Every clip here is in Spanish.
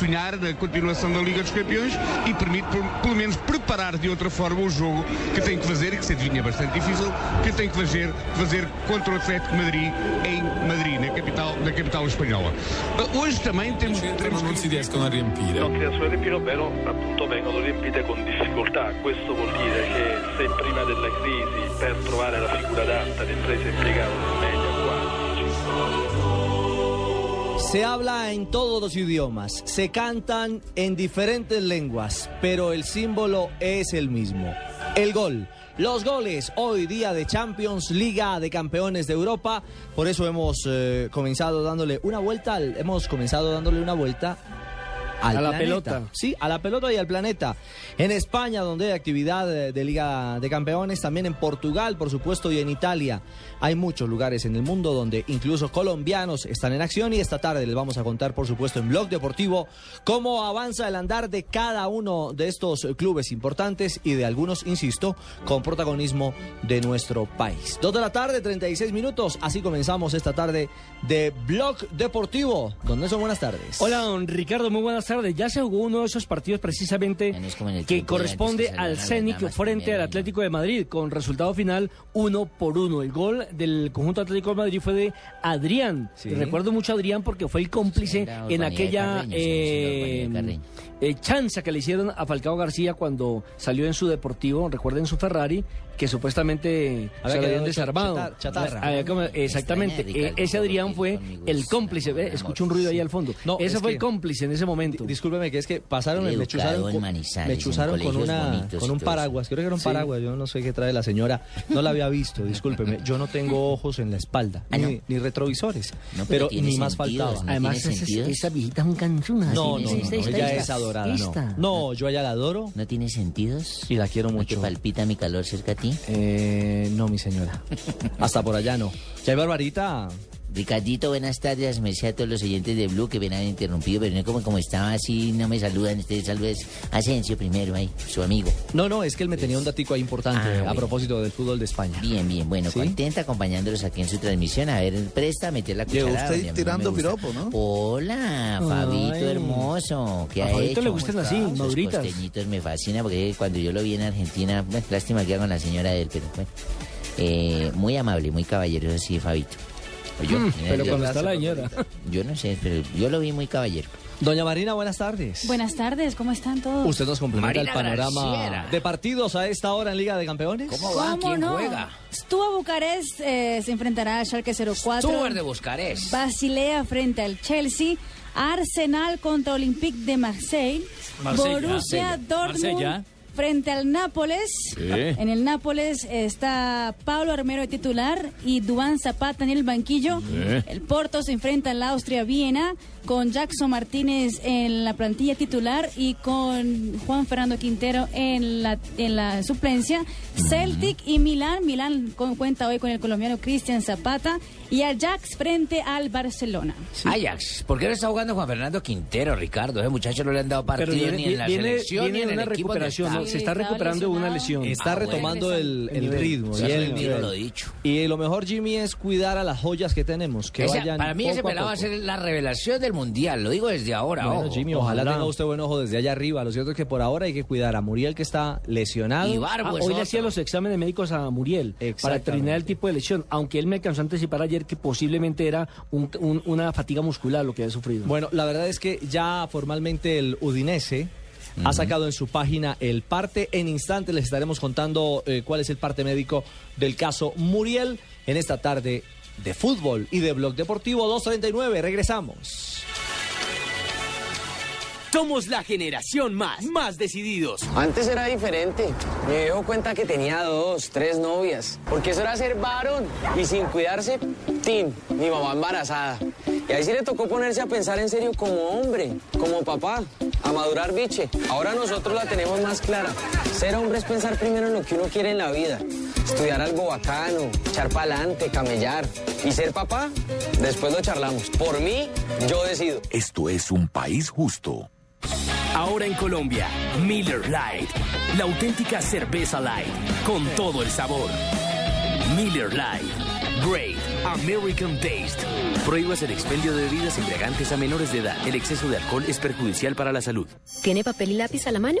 Sonhar na continuação da Liga dos Campeões e permite, pelo menos, preparar de outra forma o jogo que tem que fazer, e que se adivinha bastante difícil, que tem que fazer, fazer contra o Atlético de Madrid em Madrid, na capital, na capital espanhola. Uh, Hoje também temos... temos non si riescono a riempire. riescono a riempire, ovvero appunto vengono riempite con difficoltà. Questo vuol dire che se prima della crisi per trovare la figura adatta le imprese impiegavano Se habla en todos los idiomas, se cantan en diferentes lenguas, pero el símbolo es el mismo. El gol. Los goles hoy día de Champions, Liga de Campeones de Europa. Por eso hemos eh, comenzado dándole una vuelta, hemos comenzado dándole una vuelta al A la planeta. pelota. Sí, a la pelota y al planeta. En España, donde hay actividad de, de Liga de Campeones, también en Portugal, por supuesto, y en Italia. Hay muchos lugares en el mundo donde incluso colombianos están en acción y esta tarde les vamos a contar, por supuesto, en Blog Deportivo cómo avanza el andar de cada uno de estos clubes importantes y de algunos, insisto, con protagonismo de nuestro país. Dos de la tarde, 36 minutos. Así comenzamos esta tarde de Blog Deportivo. Don Nelson, buenas tardes. Hola, don Ricardo, muy buenas tardes. Ya se jugó uno de esos partidos precisamente no es que tiempo corresponde al damas frente al. Atlético de Madrid, con resultado final uno por uno. El gol del conjunto Atlético de Madrid fue de Adrián. Sí. Recuerdo mucho a Adrián porque fue el cómplice Sí, en aquella Carreño, eh. Eh, chanza que le hicieron a Falcao García cuando salió en su deportivo, recuerden su Ferrari, que supuestamente Había se lo habían desarmado. chatar- chatarra. Había como- exactamente. Eh, Ricardo, ese Adrián fue el cómplice. Escucho un ruido ahí al fondo. No, ese es fue que- el cómplice en ese momento. Discúlpeme que es que pasaron, me chuzaron, con- me chuzaron con una con un paraguas, creo que era un Sí. paraguas, yo no sé qué trae la señora, no la había visto, discúlpeme, yo no tengo ojos en la espalda, Ah, ni, ¿no? ni retrovisores, No, pero ni más faltaba. ¿no? Además, esa, esa viejita es un canzuna. No, así, no, no, ella es adorada, no. No, yo a ella la adoro ¿No tiene sentidos? y la quiero ¿No te mucho. palpita mi calor cerca a ti? Eh, no, mi señora. Hasta por allá no. Ya hay Barbarita. Ricardito, buenas tardes. Me a todos los oyentes de Blue que me han interrumpido, pero no como, como estaba así, no me saludan. Ustedes saludan. Asensio primero, ahí, su amigo. No, no, es que él me tenía un datico ahí importante Ah, a bueno. propósito del fútbol de España. Bien, bien. Bueno, ¿Sí? contenta acompañándolos aquí en su transmisión. A ver, presta, meter la Llegó cucharada. usted a mí tirando gusta. piropo, ¿no? Hola, Fabito Ay. hermoso. ¿Qué A ha Fabito hecho? le gustan así, maduritas. costeñitos me fascina porque cuando yo lo vi en Argentina, bueno, lástima que haga con la señora de él, pero bueno. Eh, muy amable, muy caballero, así, Fabito. O yo, Mm, pero yo- cuando está la señora. yo no sé, pero yo lo vi muy caballero. Doña Marina, buenas tardes. Buenas tardes, ¿cómo están todos? Usted nos complementa Marina el panorama Graciera. de partidos a esta hora en Liga de Campeones. ¿Cómo va? ¿Cómo ¿Quién no? juega? Stuart Bucarest eh, se enfrentará a Schalke 04. Stuart de Buscarés. Basilea frente al Chelsea. Arsenal contra Olympique de Marseille. Marsella. Borussia Marsella. Dortmund Marsella. Frente al Nápoles. En el Nápoles está Pablo Armero de titular y Duan Zapata en el banquillo. El Porto se enfrenta al Austria Viena. Con Jackson Martínez en la plantilla titular y con Juan Fernando Quintero en la, en la suplencia. Celtic y Milán. Milán con- cuenta hoy con el colombiano Cristian Zapata y Ajax frente al Barcelona. Ajax, ¿por qué no está jugando Juan Fernando Quintero, Ricardo? Ese muchacho no le han dado partido Pero ni en la selección viene ni en el una equipo donde recuperación, está. ¿no? se está Sí, recuperando de una lesión. Está Ah, bueno. retomando el, el ritmo Ya y se el nivel. lo dicho. Y lo mejor, Jimmy, es cuidar a las joyas que tenemos, que vayan para mí poco ese a pelado va a ser la revelación del mundial, lo digo desde ahora. Bueno, ojo. Jimmy, ojalá, ojalá. tenga usted buen ojo desde allá arriba. Lo cierto es que por ahora hay que cuidar a Muriel, que está lesionado. Y Barbo Ah, hoy le hacía los exámenes médicos a Muriel para determinar el tipo de lesión, aunque él me alcanzó a anticipar ayer que posiblemente era un- un- una fatiga muscular lo que había sufrido. Bueno, la verdad es que ya formalmente el Udinese ha sacado en su página el parte. En instantes les estaremos contando eh, cuál es el parte médico del caso Muriel en esta tarde de fútbol y de Blog Deportivo 239. Regresamos. Somos la generación más, más decididos. Antes era diferente. Me dio cuenta que tenía dos, tres novias. Porque eso era ser varón. Y sin cuidarse, tin, mi mamá embarazada. Y ahí sí le tocó ponerse a pensar en serio como hombre, como papá, a madurar biche. Ahora nosotros la tenemos más clara. Ser hombre es pensar primero en lo que uno quiere en la vida. Estudiar algo bacano, echar pa'lante, camellar. Y ser papá, después lo charlamos. Por mí, yo decido. Esto es un país justo. Ahora en Colombia, Miller Light, la auténtica cerveza light, con todo el sabor. Miller Light, Great American Taste. Prohíbas el expendio de bebidas embriagantes a menores de edad. El exceso de alcohol es perjudicial para la salud. ¿Tiene papel y lápiz a la mano?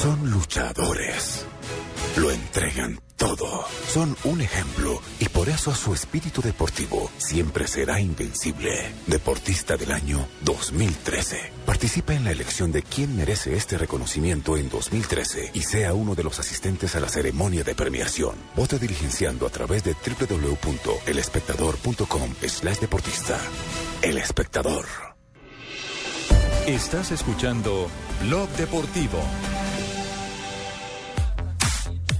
Son luchadores. Lo entregan todo. Son un ejemplo y por eso su espíritu deportivo siempre será invencible. Deportista del año 2013. Participa en la elección de quién merece este reconocimiento en 2013 y sea uno de los asistentes a la ceremonia de premiación. Vote diligenciando a través de www.elespectador.com slash deportista. El espectador. Estás escuchando Blog Deportivo.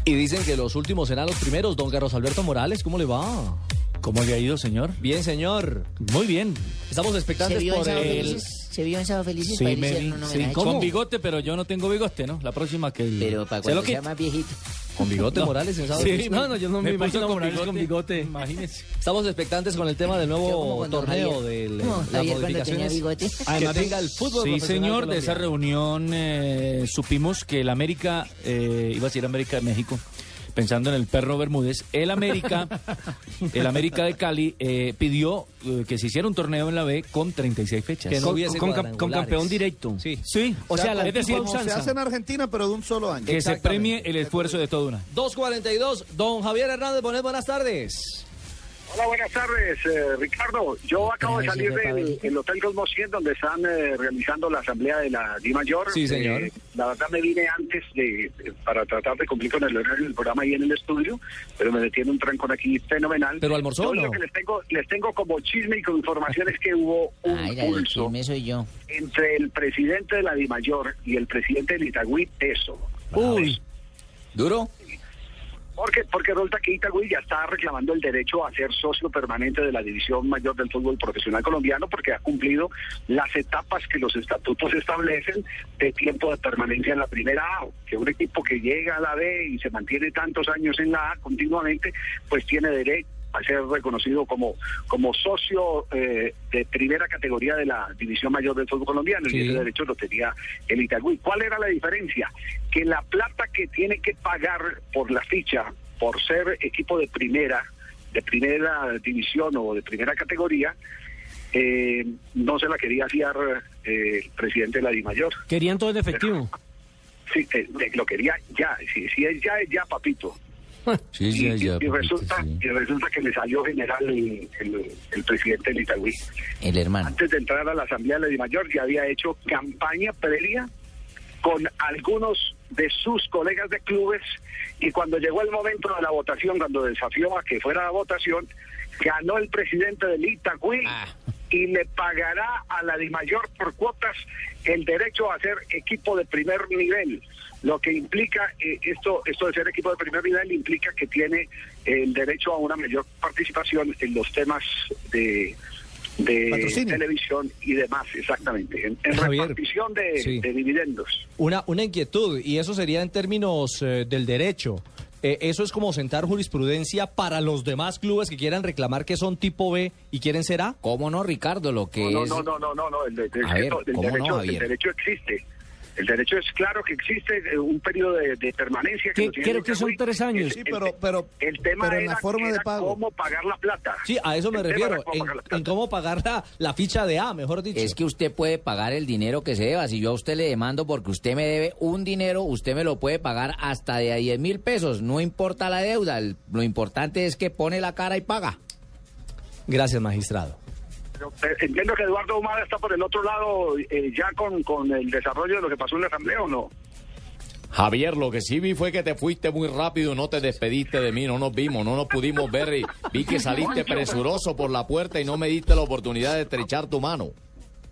Y dicen que los últimos serán los primeros. Don Carlos Alberto Morales, ¿cómo le va? ¿Cómo le ha ido, señor? Bien, señor. Muy bien. Estamos ¿Se expectantes por el... ¿Se vio en Sábado Felices? Sí, me vi, sí, con bigote, pero yo no tengo bigote, ¿no? La próxima que... Pero para se lo cuando sea más viejito. Con bigote No. Morales en sábado. Sí, Felices. no, no, yo no me, Me imagino con bigote. imagínese. Estamos expectantes con el tema del nuevo torneo Javier- del como las modificaciones bigote. que Además de- tenga el fútbol Sí, señor, de esa reunión eh, supimos que el América, eh, iba a decir América de México, pensando en el perro Bermúdez, el América, el América de Cali eh, pidió eh, que se hiciera un torneo en la B con 36 fechas. Que no Con- hubiese con, con campeón directo. Sí. Sí, O sea, la es decir, tipo usanza. en Argentina, pero de un solo año. que se premie el esfuerzo de toda una. 2.42, don Javier Hernández Bonet, buenas tardes. Hola, buenas tardes, eh, Ricardo. Yo acabo de salir del el Hotel Cosmo 100, donde están eh, realizando la asamblea de la Di Mayor. Sí, señor. Eh, la verdad me vine antes de de- para tratar de cumplir con el horario del programa ahí en el estudio, pero me metí en un trancón aquí fenomenal. ¿Pero almorzó Yo o lo no? que les tengo, les tengo como chisme y con información es que hubo un Ay, pulso soy yo. entre el presidente de la Di Mayor y el presidente del Itagüí, eso. Uy, ¿Duro? Porque, porque que Itagüí ya está reclamando el derecho a ser socio permanente de la División Mayor del Fútbol Profesional Colombiano porque ha cumplido las etapas que los estatutos establecen de tiempo de permanencia en la primera A. Que un equipo que llega a la B y se mantiene tantos años en la A continuamente, pues tiene derecho a ser reconocido como, como socio eh, de primera categoría de la División Mayor del Fútbol Colombiano Sí. y ese derecho lo tenía el Itagüí. ¿Cuál era la diferencia? Que la plata que tiene que pagar por la ficha, por ser equipo de primera, de primera división o de primera categoría, eh, no se la quería fiar eh, el presidente de la DIMAYOR. querían todo en efectivo. Sí, eh, lo quería ya, si, si es ya, es ya, papito. Sí, y, ya, ya, y- y papito, resulta, sí. y resulta que le salió general el, el- el presidente del Itagüí. El hermano. Antes de entrar a la Asamblea de Mayor ya había hecho campaña previa con algunos de sus colegas de clubes y cuando llegó el momento de la votación, cuando desafió a que fuera la votación, ganó el presidente del Itagüí y le pagará a la Dimayor por cuotas el derecho a ser equipo de primer nivel. Lo que implica eh, esto, esto de ser equipo de primer nivel implica que tiene el derecho a una mayor participación en los temas de, de Patrocinio. televisión y demás, exactamente, en, en Javier, repartición de, sí. de dividendos. Una, una inquietud, y eso sería en términos eh, del derecho. Eh, eso es como sentar jurisprudencia para los demás clubes que quieran reclamar que son tipo B y quieren ser A. ¿Cómo no, Ricardo? Lo que No, es... no, no, no, no, no, el, de- el- A ver, el ¿cómo no, derecho, el derecho existe. El derecho es claro que existe eh, un periodo de, de permanencia. Que- creo que son tres años. El- Sí, el- el tema pero en era, la forma de pago. cómo pagar la plata. Sí, a eso me El refiero, cómo en, pagar la plata. en cómo pagar la, la ficha de A, mejor dicho. Es que usted puede pagar el dinero que se deba. Si yo a usted le demando porque usted me debe un dinero, usted me lo puede pagar hasta de a 10 mil pesos. No importa la deuda. el- lo importante es que pone la cara y paga. Gracias, magistrado. Pero, eh, entiendo que Eduardo Humada está por el otro lado eh, ya con, con el desarrollo de lo que pasó en la asamblea o no. Javier, lo que sí vi fue que te fuiste muy rápido, no te despediste de mí, no nos vimos, no nos pudimos ver y vi que saliste presuroso por la puerta y no me diste la oportunidad de estrechar tu mano.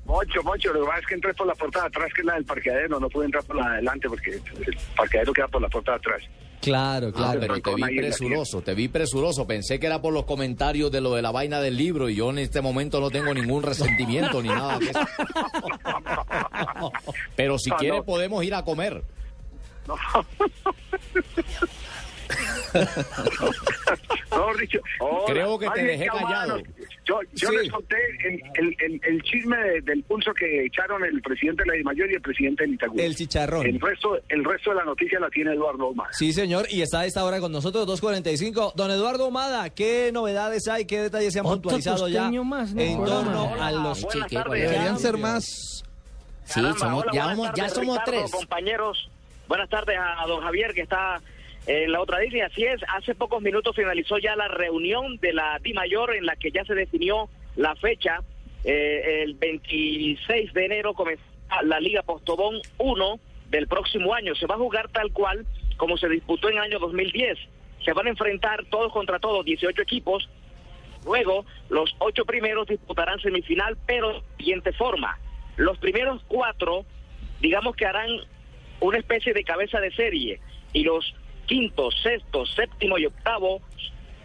Moncho, Moncho, lo que pasa es que entré por la puerta de atrás, que es la del parqueadero, no pude entrar por la de adelante porque el parqueadero queda por la puerta de atrás. Claro, Ah, pero te vi presuroso, te vi presuroso. Pensé que era por los comentarios de lo de la vaina del libro y yo en este momento no tengo ningún resentimiento ni nada de eso. Pero si No, quieres no. podemos ir a comer. Mejor dicho, Creo que te dejé callado. Yo, yo Sí. les conté el, el, el, el chisme de- del pulso que echaron el presidente de la Dimayor y el presidente del Itagüí. El chicharrón. El resto, el resto de la noticia la tiene Eduardo Omar. Sí, señor, y está a esta hora con nosotros, 2.45. Don Eduardo Humada, ¿qué novedades hay? ¿Qué detalles se han Otro puntualizado ya más, ¿no? en torno hola, a los tardes. Deberían ser más. Sí, Caramba, somos, hola, ya, somos- ya tardes, somos Ricardo, tres. compañeros. Buenas tardes a don Javier, que está en la otra línea. Así es, hace pocos minutos finalizó ya la reunión de la Di Mayor en la que ya se definió la fecha. Eh, el 26 de enero comenzará la Liga Postobón 1 del próximo año. Se va a jugar tal cual como se disputó en el año 2010. Se van a enfrentar todos contra todos, 18 equipos. Luego, los ocho primeros disputarán semifinal, pero de siguiente forma. Los primeros cuatro, digamos que harán una especie de cabeza de serie, y los quinto, sexto, séptimo y octavo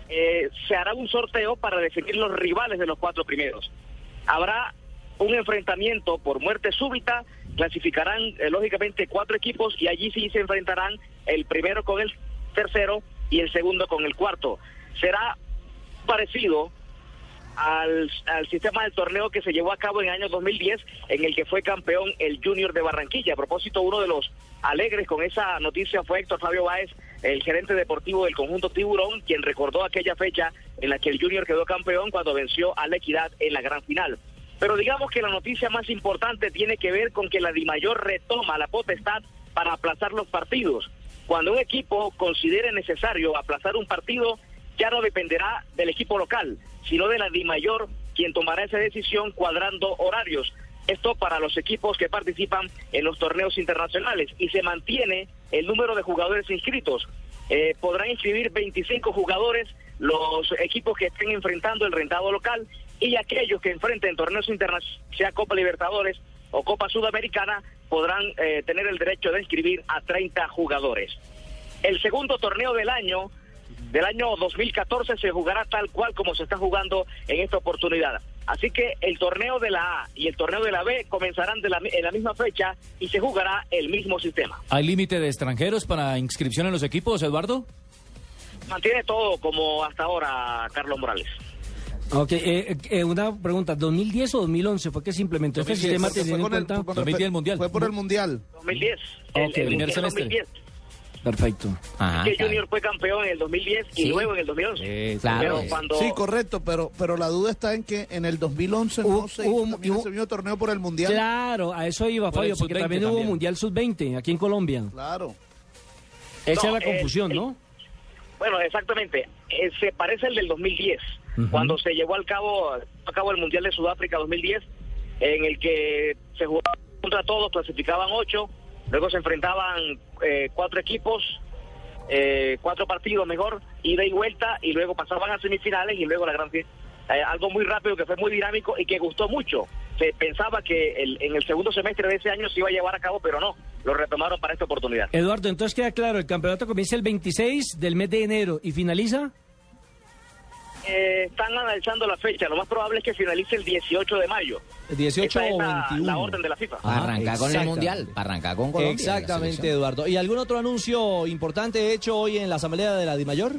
eh, se hará un sorteo para definir los rivales de los cuatro primeros. Habrá un enfrentamiento por muerte súbita, clasificarán eh, lógicamente cuatro equipos y allí sí se enfrentarán el primero con el tercero y el segundo con el cuarto. Será parecido al, al sistema del torneo que se llevó a cabo en el año 2010, en el que fue campeón el Junior de Barranquilla. A propósito, uno de los alegres con esa noticia fue Héctor Fabio Báez, el gerente deportivo del conjunto Tiburón, quien recordó aquella fecha en la que el Junior quedó campeón cuando venció a la Equidad en la gran final. Pero digamos que la noticia más importante tiene que ver con que la Dimayor retoma la potestad para aplazar los partidos. Cuando un equipo considere necesario aplazar un partido, ya no dependerá del equipo local, sino de la DIMAYOR, quien tomará esa decisión cuadrando horarios. Esto para los equipos que participan en los torneos internacionales y se mantiene el número de jugadores inscritos. Eh, podrán inscribir 25 jugadores los equipos que estén enfrentando el rentado local y aquellos que enfrenten torneos internacionales, sea Copa Libertadores o Copa Sudamericana, podrán eh, tener el derecho de inscribir a 30 jugadores. El segundo torneo del año del año 2014 se jugará tal cual como se está jugando en esta oportunidad. Así que el torneo de la A y el torneo de la B comenzarán de la, en la misma fecha y se jugará el mismo sistema. ¿Hay límite de extranjeros para inscripción en los equipos, Eduardo? Mantiene todo como hasta ahora, Carlos Morales. Ok, eh, eh, una pregunta, ¿2010 o 2011 fue que se implementó este 2010, sistema teniendo en el- cuenta? fue con el- 2010 Mundial. fue por el Mundial. 2010. Ok, el, el primer semestre. 2010. Perfecto. que Junior fue campeón en el 2010 y Sí. luego en el 2011. Pero cuando Sí, correcto, pero, pero la duda está en que en el 2011 no se hizo también ese mismo torneo por el Mundial. Claro, a eso iba, Por Fabio, porque sub-20 también hubo también. Mundial Sub-20 aquí en Colombia. Claro. Esa No, es la el- confusión, el- ¿no? Bueno, exactamente. Eh, se parece al del 2010, cuando se llevó al cabo, a cabo el Mundial de Sudáfrica 2010, en el que se jugaba contra todos, clasificaban ocho, luego se enfrentaban eh, cuatro equipos, eh, cuatro partidos mejor, ida y vuelta, y luego pasaban a semifinales y luego la gran. Eh, algo muy rápido que fue muy dinámico y que gustó mucho. Se pensaba que el- en el segundo semestre de ese año se iba a llevar a cabo, pero no, lo retomaron para esta oportunidad. Eduardo, entonces queda claro, el campeonato comienza el 26 del mes de enero y finaliza. Eh, están analizando la fecha, lo más probable es que finalice el 18 de mayo. 18 Esa es o la, 21. la orden de la FIFA. Ah, Arrancar con el. Mundial, arrancar con Colombia. Exactamente. Eduardo. ¿Y algún otro anuncio importante hecho hoy en la Asamblea de la DIMAYOR?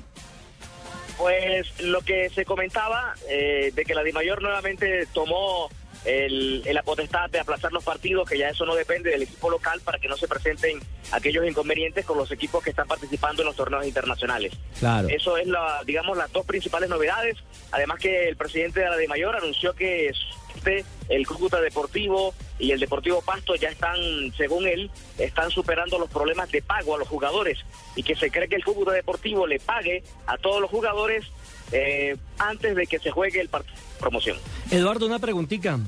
Pues lo que se comentaba eh, de que la DIMAYOR nuevamente tomó el, la potestad de aplazar los partidos, que ya eso no depende del equipo local para que no se presenten aquellos inconvenientes con los equipos que están participando en los torneos internacionales. Claro. Eso es, la, digamos, las dos principales novedades. Además que el presidente de la DIMAYOR anunció que este, el Cúcuta Deportivo y el Deportivo Pasto ya están, según él, están superando los problemas de pago a los jugadores y que se cree que el Cúcuta Deportivo le pague a todos los jugadores eh, antes de que se juegue el partido de promoción. Eduardo, una preguntita.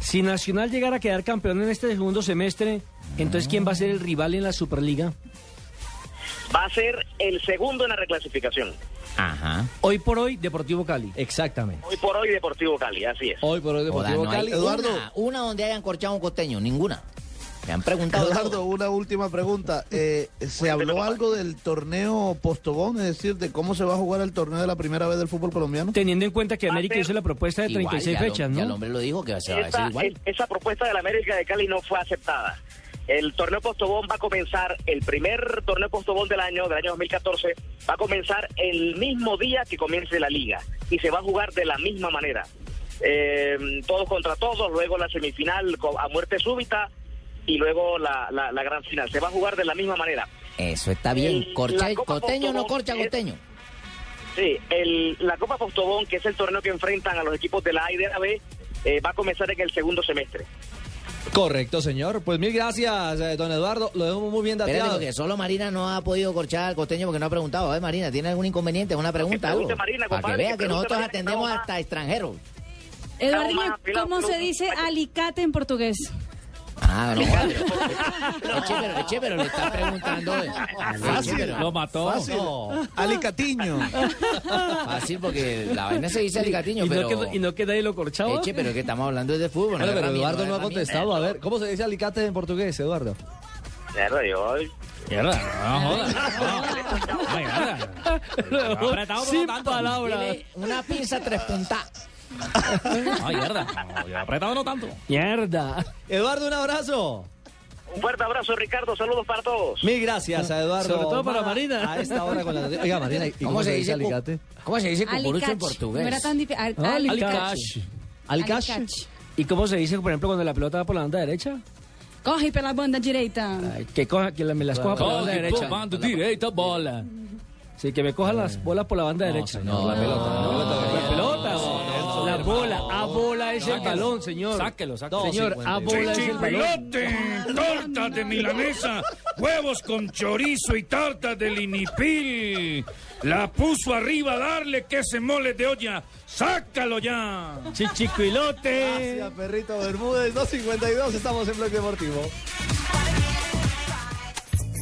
Si Nacional llegara a quedar campeón en este segundo semestre, entonces ¿quién va a ser el rival en la Superliga? Va a ser el segundo en la reclasificación. Ajá. Hoy por hoy, Deportivo Cali. Exactamente. Hoy por hoy Deportivo Cali, así es. Hoy por hoy Joda, no hay Una, una donde hayan corchado un costeño, ninguna. Me han preguntado. Eduardo, una última pregunta. Eh, ¿Se habló algo del torneo Postobón? Es decir, de cómo se va a jugar el torneo de la primera vez del fútbol colombiano. Teniendo en cuenta que América hizo la propuesta de Igual, 36 ya lo- fechas, ya el ¿no? hombre lo dijo que se va a decir igual. el- esa propuesta de la América de Cali no fue aceptada. El torneo Postobón va a comenzar, el primer torneo Postobón del año, del año 2014, va a comenzar el mismo día que comience la liga y se va a jugar de la misma manera. Eh, todos contra todos, luego la semifinal a muerte súbita y luego la, la- la gran final. Se va a jugar de la misma manera. Eso está bien. El- Corcha, Copa costeño o no corcha es- costeño. Sí, el, la Copa Postobón, que es el torneo que enfrentan a los equipos de la A y de la B, eh, va a comenzar en el segundo semestre. Correcto, señor. Pues mil gracias, eh, don Eduardo. Lo dejamos muy bien dateado. porque solo Marina no ha podido corchar al costeño porque no ha preguntado. A ver, Marina, ¿tiene algún inconveniente? ¿Una pregunta? pregunte? Marina, Para que compadre, vea que que nosotros Marina, atendemos hasta extranjeros. Eduardo, ¿cómo se dice alicate en portugués? Ah, no, pero, Eche, pero, Eche, pero le está preguntando. eh. Eche, pero- Lo mató. Fácil. Alicatiño. Fácil, porque la vaina se dice alicatiño, y, pero... no queda, y no queda ahí lo corchado. Eche, pero que estamos hablando de fútbol. Bueno, no pero Eduardo no ha contestado. A ver, ¿cómo se dice alicate en portugués, Eduardo? Mierda, yo- Mierda, no jodas. No. Apretado por Sin palabras. Una pinza tres puntas. Ay, mierda. No, apretado no tanto. Mierda. Eduardo, un abrazo. Un fuerte abrazo, Ricardo. Saludos para todos. Mil gracias a Eduardo. Sobre todo para Marina. A esta hora con la Oiga, Marina, ¿y cómo, se dice alicate? ¿Cómo se dice cucurucho en portugués? No era tan difícil. Al-. ¿Y cómo se dice, por ejemplo, cuando la pelota va por la banda derecha? Corre pela banda direita. Ay, que coja, que la- me las coja por la banda Corre, derecha. por banda direita, bola. Sí, que me coja las bolas por la banda derecha. No, la pelota. La pelota. Bola, a bola es el balón, señor. Sáquelo, sáquelo. Señor, a bola es el balón. Tortas de milanesa, huevos con chorizo y tartas de linipil. La puso arriba, darle que ese mole de olla. ¡Sácalo ya! Chichicuilote. Gracias, perrito Bermúdez, 252. Estamos en Bloque Deportivo.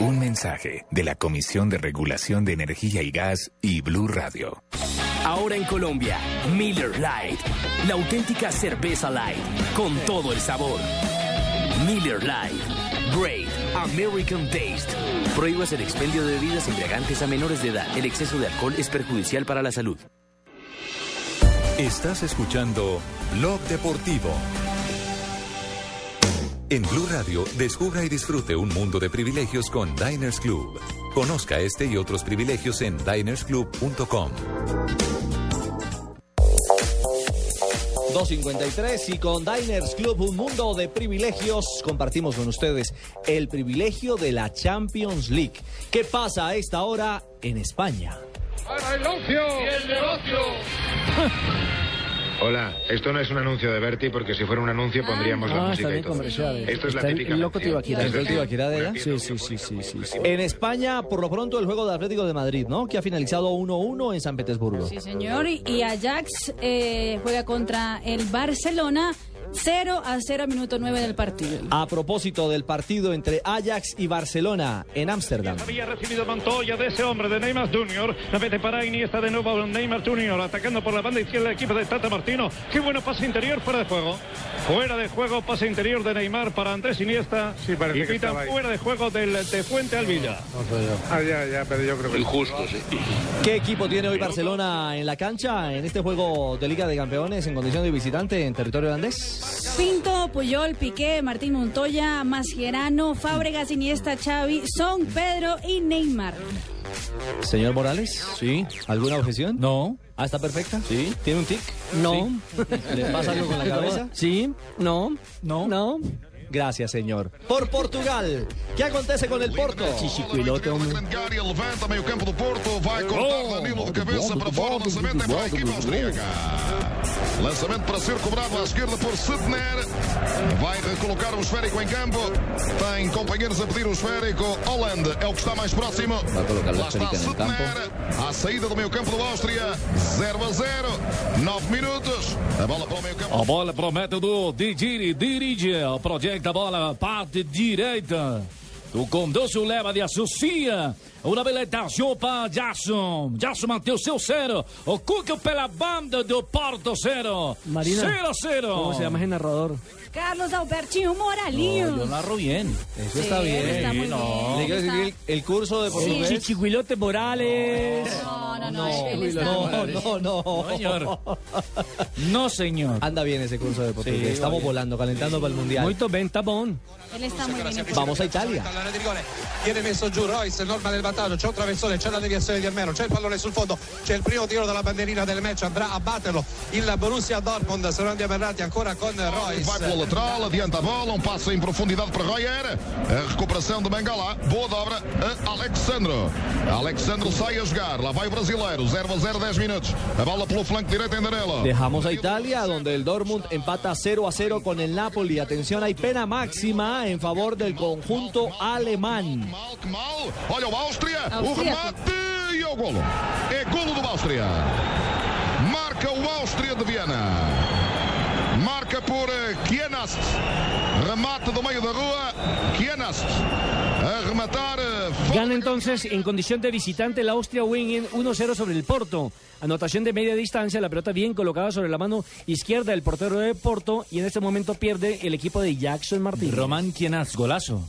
Un mensaje de la Comisión de Regulación de Energía y Gas y Blue Radio. Ahora en Colombia, Miller Light, la auténtica cerveza light, con todo el sabor. Miller Light, Great American Taste. Prohíbas el expendio de bebidas embriagantes a menores de edad. El exceso de alcohol es perjudicial para la salud. Estás escuchando Blog Deportivo. En Blue Radio, descubra y disfrute un mundo de privilegios con Diners Club. Conozca este y otros privilegios en dinersclub.com. 253 y con Diners Club, un mundo de privilegios, compartimos con ustedes el privilegio de la Champions League. ¿Qué pasa a esta hora en España? Para el ocio y el negocio. Hola, esto no es un anuncio de Berti porque si fuera un anuncio pondríamos la Ah, música está y bien todo. comercial. Esto es la típica el loco. Tibaquirá. Es ¿El decir, Tibaquirá de ella? Sí, sí, sí, sí, sí, sí. En España, por lo pronto, el juego de Atlético de Madrid, ¿no? Que ha finalizado 1-1 en San Petersburgo. Sí, señor. Y y Ajax eh, juega contra el Barcelona 0 a 0 minuto 9 del partido. A propósito del partido entre Ajax y Barcelona en Ámsterdam. Había recibido Montoya de ese hombre de Neymar Junior. La mete para Iniesta de nuevo Neymar Junior. Atacando por la banda izquierda el equipo de Tata Martino. Qué bueno pase interior fuera de juego. Fuera de juego, pase interior de Neymar para Andrés Iniesta. Sí, parece y que pitan fuera de juego del de Fuente Alvilla. Ah, ya, ya, pero yo creo que... Injusto, sí. ¿Qué equipo tiene hoy Barcelona en la cancha en este juego de Liga de Campeones en condición de visitante en territorio holandés? Pinto, Puyol, Piqué, Martín Montoya, Mascherano, Fábregas, Iniesta, Xavi, Son, Pedro y Neymar. Señor Morales. Sí. ¿Alguna objeción? No. Ah, ¿está perfecta? Sí. ¿Tiene un tic? No. ¿Le pasa algo con la cabeza? Sí, no, no, no. Gracias, señor. Por Portugal, ¿qué acontece con el Porto? Chichicuilote, hombre. Levanta meio campo do Porto, vai cortar Danilo de cabeça para fora, o lançamento é para a equipe austríaca. Lançamento para ser cobrado à esquerda por Sidner. Vai recolocar o esférico em campo. Tem companheiros a pedir o esférico. Holland é o que está mais próximo. Lá está. À saída do meio campo do Áustria. 0 a 0. 9 minutos. A bola para o meio campo. A bola promete do Didiri, dirige, projeta a bola, parte direita. O Condoso leva de associa. Uma habilitação para Jackson. Jackson mantém o seu zero. O Cuca pela banda do Porto zero. Marina, 0 a 0. ¿Cómo se llama ese narrador? Carlos Albertinho Moralinho. Yo narro bien. Eso Sí, está bien. está muy no. bien. Le quiero decir que el, el curso de portugués. Chichicuilote Morales. No, no, no, está No, muy bien. no, no. señor. No, señor. Anda bien ese curso de portugués. Sí, Estamos oye. volando, calentando para el mundial. Muito bem, tá bom. Él está muy bien. Vamos a Italia. Rigore viene messo giù Royce norma del vantaggio c'è un traversone c'è la deviazione di Almeno c'è il pallone sul fondo c'è il primo tiro dalla bandierina del match andrà a batterlo il Borussia Dortmund se non andiamo errati ancora con Royce lateral, adianta a bola, um passe em profundidade para Royer. A recuperação de Mangala. Boa dobra a Alexandro. Alexandro sai a jogar. Lá vai o brasileiro. 0 a 0, 10 minutos. A bola pelo flanco direito em Danilo. Dejamos a Italia, donde el Dortmund empata 0 a 0 con el Napoli. Atención, hay pena máxima en favor del conjunto alemán. Mal que mal. Olha o Áustria. O remate e o golo. É golo do Áustria. Marca o Áustria de Viena. Por eh, Kienast. Remate do meio da rua. Kienast. A rematar. eh, Gana entonces en condición de visitante la Austria Wingen 1-0 sobre el Porto. Anotación de media distancia, la pelota bien colocada sobre la mano izquierda del portero de Porto y en este momento pierde el equipo de Jackson Martín. Román Quienas, golazo.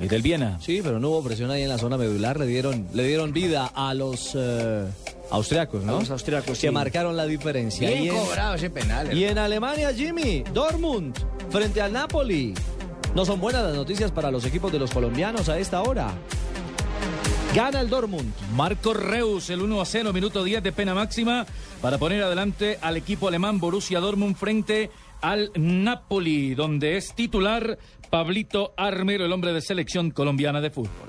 El del Viena. Sí, pero no hubo presión ahí en la zona medular. Le dieron, le dieron vida a los eh, austriacos, ¿no? A los austriacos, Que sí. marcaron la diferencia. Bien Y en- cobrado ese penal. Y en Alemania, Jimmy, Dortmund frente al Napoli. No son buenas las noticias para los equipos de los colombianos a esta hora. Gana el Dortmund. Marco Reus, el 1 a 0, minuto 10 de pena máxima para poner adelante al equipo alemán Borussia Dortmund frente al Napoli, donde es titular Pablito Armero, el hombre de selección colombiana de fútbol.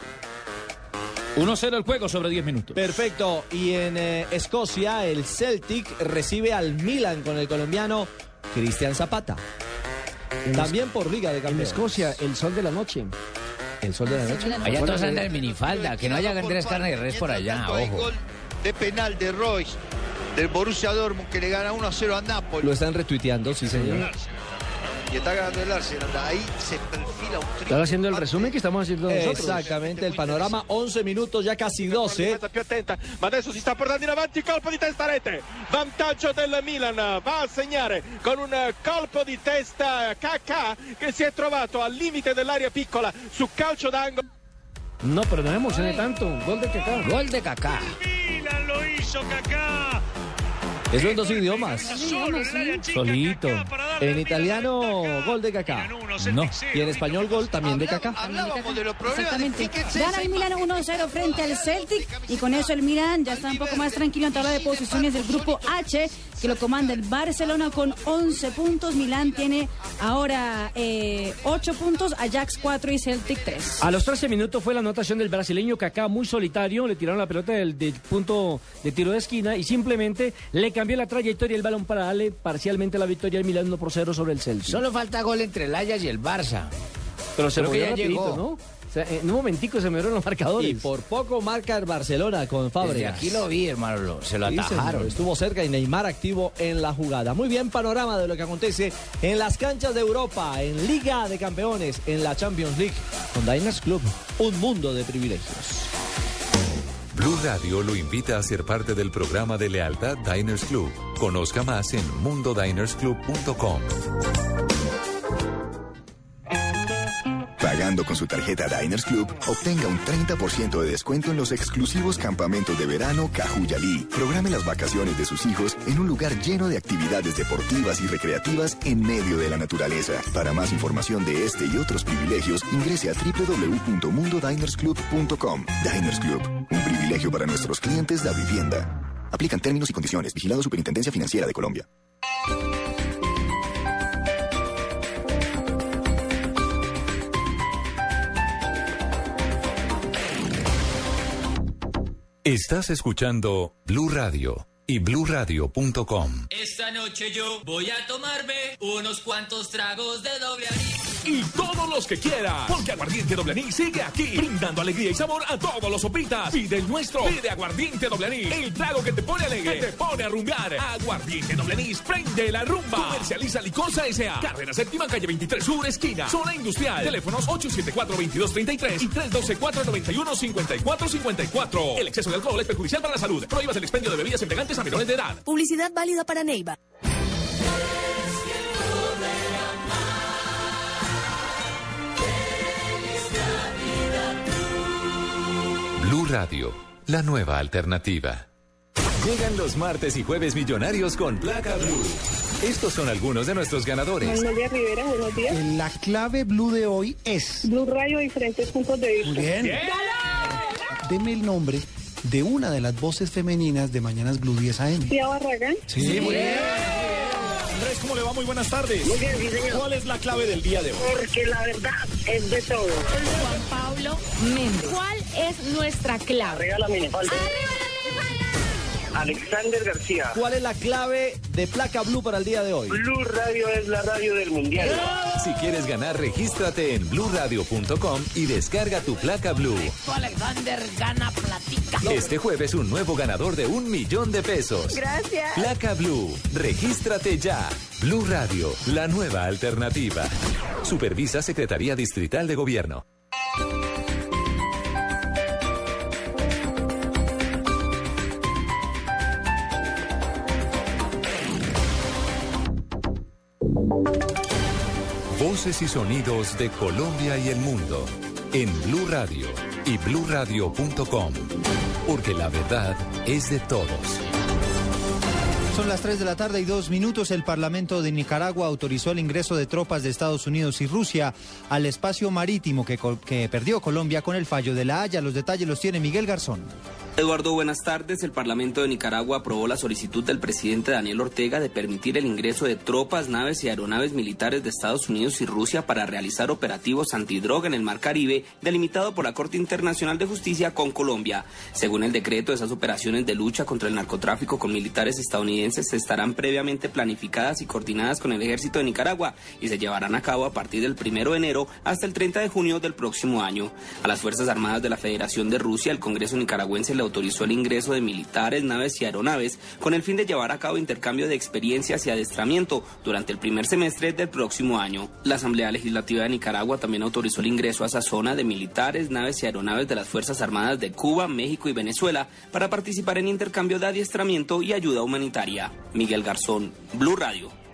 1-0 el juego sobre 10 minutos. Perfecto. Y en eh, Escocia, el Celtic recibe al Milan con el colombiano Cristian Zapata. También por Liga de En Campeones. Escocia, el sol de la noche. El sol de la noche. Allá todos andan en minifalda, que no haya Andrés Carne de Res por allá, ojo. gol de penal de Royce del Borussia Dortmund que le gana 1 a 0 a Napoli. Lo están retuiteando, sí, señor. Y está ganando el Arsenal. Ahí se perfila un Estás haciendo el resumen que estamos haciendo nosotros. Exactamente, el panorama 11 minutos, ya casi 12. più attenta ma adesso si sta portando in avanti colpo di testa a rete vantaggio del Milan va a segnare con un colpo di testa KK che si è trovato al limite dell'area piccola su calcio d'angolo No, pero no me emocione tanto. Gol de Kaká. Gol de Kaká. Milan lo hizo Kaká Eso en dos idiomas. Solito. En italiano, gol de Kaká. No. Y en español gol también de Kaká. Hablábamos de los problemas. Exactamente. Gana el Milan 1-0 frente al Celtic y con eso el Milan ya está un poco más tranquilo en tabla de posiciones del grupo H que lo comanda el Barcelona con 11 puntos. Milan tiene ahora eh, 8 puntos, Ajax 4 y Celtic 3. A los 13 minutos fue la anotación del brasileño Kaká muy solitario, le tiraron la pelota del, del punto de tiro de esquina y simplemente le cambió la trayectoria del balón para darle parcialmente la victoria al Milan 1 por 0 sobre el Celtic. Solo falta gol entre el Ajax y el Barça. Pero se Creo que ya rapidito, llegó. ¿no? O sea, en un momentico se movieron los marcadores. Y por poco marca el Barcelona con Desde Fábregas. aquí lo vi, hermano. lo- se lo atajaron. Estuvo cerca y Neymar activo en la jugada. Muy bien, panorama de lo que acontece en las canchas de Europa, en Liga de Campeones, en la Champions League, con Diners Club. Un mundo de privilegios. Blue Radio lo invita a ser parte del programa de lealtad Diners Club. Conozca más en mundodinersclub.com. Pagando con su tarjeta Diners Club, obtenga un 30% de descuento en los exclusivos campamentos de verano Cajuyalí. Programe las vacaciones de sus hijos en un lugar lleno de actividades deportivas y recreativas en medio de la naturaleza. Para más información de este y otros privilegios, ingrese a www.mundodinersclub.com. Diners Club, privilegio para nuestros clientes de vivienda. Aplican términos y condiciones. Vigilado Superintendencia Financiera de Colombia. Estás escuchando Blue Radio y bluradio.com. Esta noche yo voy a tomarme unos cuantos tragos de doble anís. Y todos los que quiera, porque Aguardiente Doble Anís sigue aquí, brindando alegría y sabor a todos los sopitas. Pide el nuestro, pide Aguardiente Doble Anís, el trago que te pone alegre, que te pone a rumbear. Aguardiente Doble Anís, prende la rumba. Comercializa Licosa S.A. Carrera Séptima, calle 23 Sur, esquina, zona industrial. Teléfonos 874-2233 y 312-491-5454. El exceso de alcohol es perjudicial para la salud. Prohíbas el expendio de bebidas embriagantes a menores de edad. Publicidad válida para Neiva. Blue Radio, la nueva alternativa. Llegan los martes y jueves millonarios con placa Blue. Estos son algunos de nuestros ganadores. Magnolia Rivera, buenos días. La clave blue de hoy es. Blue Radio, diferentes puntos de vista. Muy bien. Deme el nombre de una de las voces femeninas de Mañanas Blue 10 AM. Tía Barragán. Sí, muy bien. ¿Cómo le va? Muy buenas tardes. Muy bien, sí, señor. ¿Cuál es la clave del día de hoy? Porque la verdad es de todo. Juan Pablo Méndez. ¿Cuál es nuestra clave? Arriba la minifalda. Alexander García. ¿Cuál es la clave de placa Blue para el día de hoy? Blue Radio es la radio del mundial. Si quieres ganar, regístrate en bluradio.com y descarga tu placa Blue. Alexander gana platica. Este jueves un nuevo ganador de un millón de pesos. Gracias. Placa Blue. Regístrate ya. Blue Radio, la nueva alternativa. Supervisa Secretaría Distrital de Gobierno. Y sonidos de Colombia y el mundo en Blue Radio y bluradio.com, porque la verdad es de todos. Son las 3 de la tarde y dos minutos. El Parlamento de Nicaragua autorizó el ingreso de tropas de Estados Unidos y Rusia al espacio marítimo que perdió Colombia con el fallo de la Haya. Los detalles los tiene Miguel Garzón. Eduardo, buenas tardes. El Parlamento de Nicaragua aprobó la solicitud del presidente Daniel Ortega de permitir el ingreso de tropas, naves y aeronaves militares de Estados Unidos y Rusia para realizar operativos antidroga en el Mar Caribe, delimitado por la Corte Internacional de Justicia con Colombia. Según el decreto, esas operaciones de lucha contra el narcotráfico con militares estadounidenses estarán previamente planificadas y coordinadas con el ejército de Nicaragua y se llevarán a cabo a partir del 1 de enero hasta el 30 de junio del próximo año. A las Fuerzas Armadas de la Federación de Rusia, el Congreso nicaragüense le autorizó el ingreso de militares, naves y aeronaves con el fin de llevar a cabo intercambio de experiencias y adestramiento durante el primer semestre del próximo año. La Asamblea Legislativa de Nicaragua también autorizó el ingreso a esa zona de militares, naves y aeronaves de las Fuerzas Armadas de Cuba, México y Venezuela para participar en intercambio de adiestramiento y ayuda humanitaria. Miguel Garzón, Blue Radio.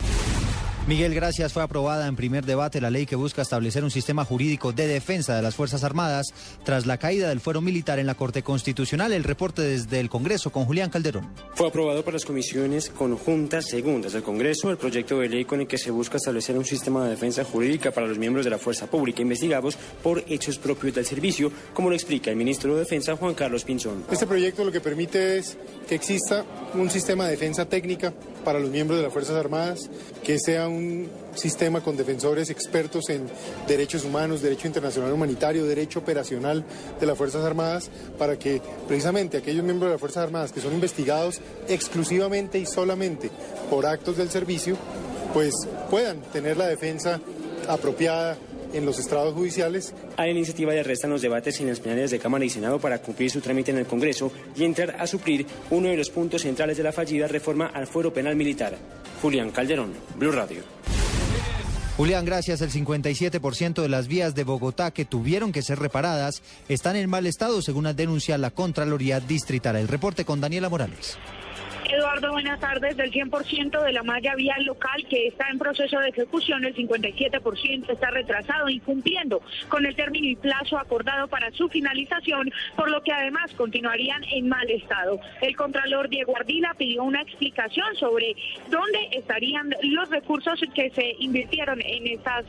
Miguel, gracias. Fue aprobada en primer debate la ley que busca establecer un sistema jurídico de defensa de las Fuerzas Armadas tras la caída del fuero militar en la Corte Constitucional. El reporte desde el Congreso con Julián Calderón. Fue aprobado por las comisiones conjuntas segundas del Congreso el proyecto de ley con el que se busca establecer un sistema de defensa jurídica para los miembros de la Fuerza Pública investigados por hechos propios del servicio, como lo explica el ministro de Defensa Juan Carlos Pinzón. Este proyecto lo que permite es que exista un sistema de defensa técnica para los miembros de las Fuerzas Armadas, que sea un sistema con defensores expertos en derechos humanos, derecho internacional humanitario, derecho operacional de las Fuerzas Armadas, para que precisamente aquellos miembros de las Fuerzas Armadas que son investigados exclusivamente y solamente por actos del servicio, pues puedan tener la defensa apropiada en los estrados judiciales. A la iniciativa le restan los debates en las plenarias de Cámara y Senado para cumplir su trámite en el Congreso y entrar a suplir uno de los puntos centrales de la fallida reforma al fuero penal militar. Julián Calderón, Blue Radio. Julián, gracias. El 57% de las vías de Bogotá que tuvieron que ser reparadas están en mal estado, según denuncia la Contraloría Distrital. El reporte con Daniela Morales. Eduardo, buenas tardes. Del 100% de la malla vial local que está en proceso de ejecución, el 57% está retrasado, incumpliendo con el término y plazo acordado para su finalización, por lo que además continuarían en mal estado. El Contralor Diego Ardila pidió una explicación sobre dónde estarían los recursos que se invirtieron en estas,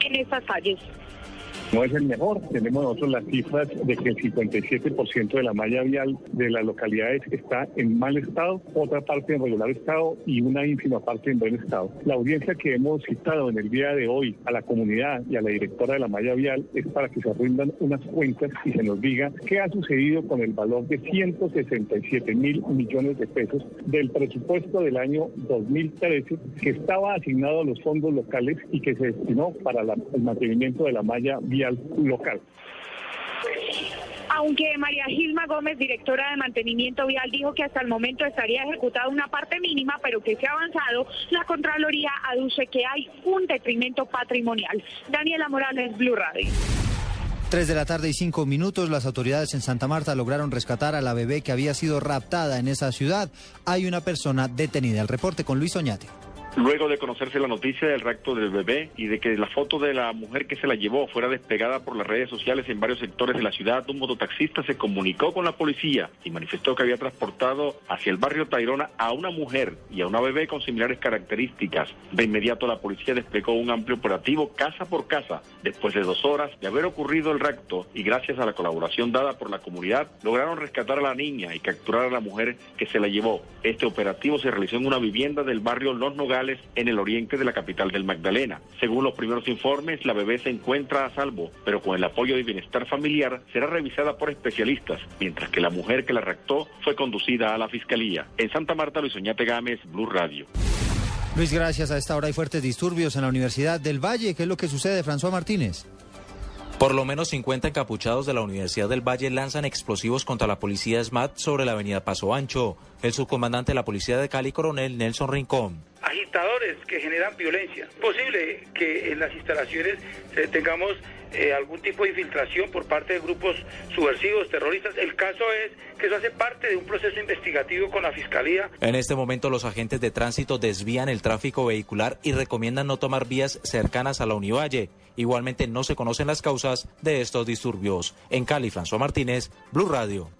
en estas calles no es el mejor. Tenemos nosotros las cifras de que el 57% de la malla vial de las localidades está en mal estado, otra parte en regular estado y una ínfima parte en buen estado. La audiencia que hemos citado en el día de hoy a la comunidad y a la directora de la malla vial es para que se rindan unas cuentas y se nos diga qué ha sucedido con el valor de 167 mil millones de pesos del presupuesto del año 2013 que estaba asignado a los fondos locales y que se destinó para el mantenimiento de la malla vial local. Aunque María Gilma Gómez, directora de mantenimiento vial, dijo que hasta el momento estaría ejecutada una parte mínima, pero que se ha avanzado, la Contraloría aduce que hay un detrimento patrimonial. Daniela Morales, Blue Radio. Tres de la tarde y cinco minutos, las autoridades en Santa Marta lograron rescatar a la bebé que había sido raptada en esa ciudad. Hay una persona detenida. El reporte con Luis Oñate. Luego de conocerse la noticia del rapto del bebé y de que la foto de la mujer que se la llevó fuera despegada por las redes sociales en varios sectores de la ciudad, un mototaxista se comunicó con la policía y manifestó que había transportado hacia el barrio Tairona a una mujer y a una bebé con similares características. De inmediato la policía desplegó un amplio operativo casa por casa. Después de dos horas de haber ocurrido el rapto y gracias a la colaboración dada por la comunidad, lograron rescatar a la niña y capturar a la mujer que se la llevó. Este operativo se realizó en una vivienda del barrio Los Nogales en el oriente de la capital del Magdalena. Según los primeros informes, la bebé se encuentra a salvo, pero con el apoyo de bienestar familiar será revisada por especialistas, mientras que la mujer que la raptó fue conducida a la fiscalía. En Santa Marta, Luis Oñate Gámez, Blue Radio. Luis, gracias. A esta hora hay fuertes disturbios en la Universidad del Valle. ¿Qué es lo que sucede, François Martínez? Por lo menos 50 encapuchados de la Universidad del Valle lanzan explosivos contra la policía SMAT sobre la avenida Paso Ancho. El subcomandante de la policía de Cali, coronel Nelson Rincón. Agitadores que generan violencia. Posible que en las instalaciones eh, tengamos eh, algún tipo de infiltración por parte de grupos subversivos, terroristas. El caso es que eso hace parte de un proceso investigativo con la Fiscalía. En este momento los agentes de tránsito desvían el tráfico vehicular y recomiendan no tomar vías cercanas a la Univalle. Igualmente no se conocen las causas de estos disturbios. En Cali, François Martínez, Blue Radio.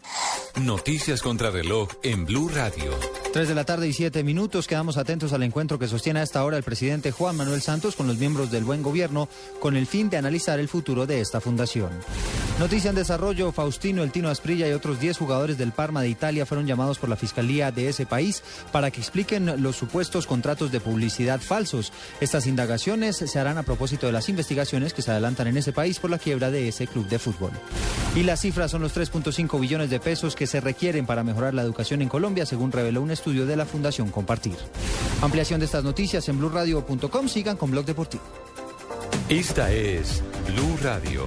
Noticias contra reloj en Blue Radio. Tres de la tarde y siete minutos. Quedamos atentos al encuentro que sostiene hasta ahora el presidente Juan Manuel Santos con los miembros del buen gobierno con el fin de analizar el futuro de esta fundación. Noticia en desarrollo, Faustino, El Tino Asprilla y otros 10 jugadores del Parma de Italia fueron llamados por la Fiscalía de ese país para que expliquen los supuestos contratos de publicidad falsos. Estas indagaciones se harán a propósito de las investigaciones que se adelantan en ese país por la quiebra de ese club de fútbol. Y las cifras son los 3.5 billones de pesos que se requieren para mejorar la educación en Colombia, según reveló un estudio de la Fundación Compartir. Ampliación de estas noticias en blurradio.com. Sigan con Blog Deportivo. Esta es Blue Radio.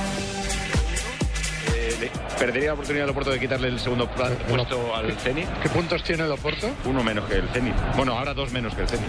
Perdería la oportunidad del Oporto de quitarle el segundo puesto al Zenit. ¿Qué puntos tiene el Oporto? Uno menos que el Zenit. Bueno, ahora dos menos que el Zenit.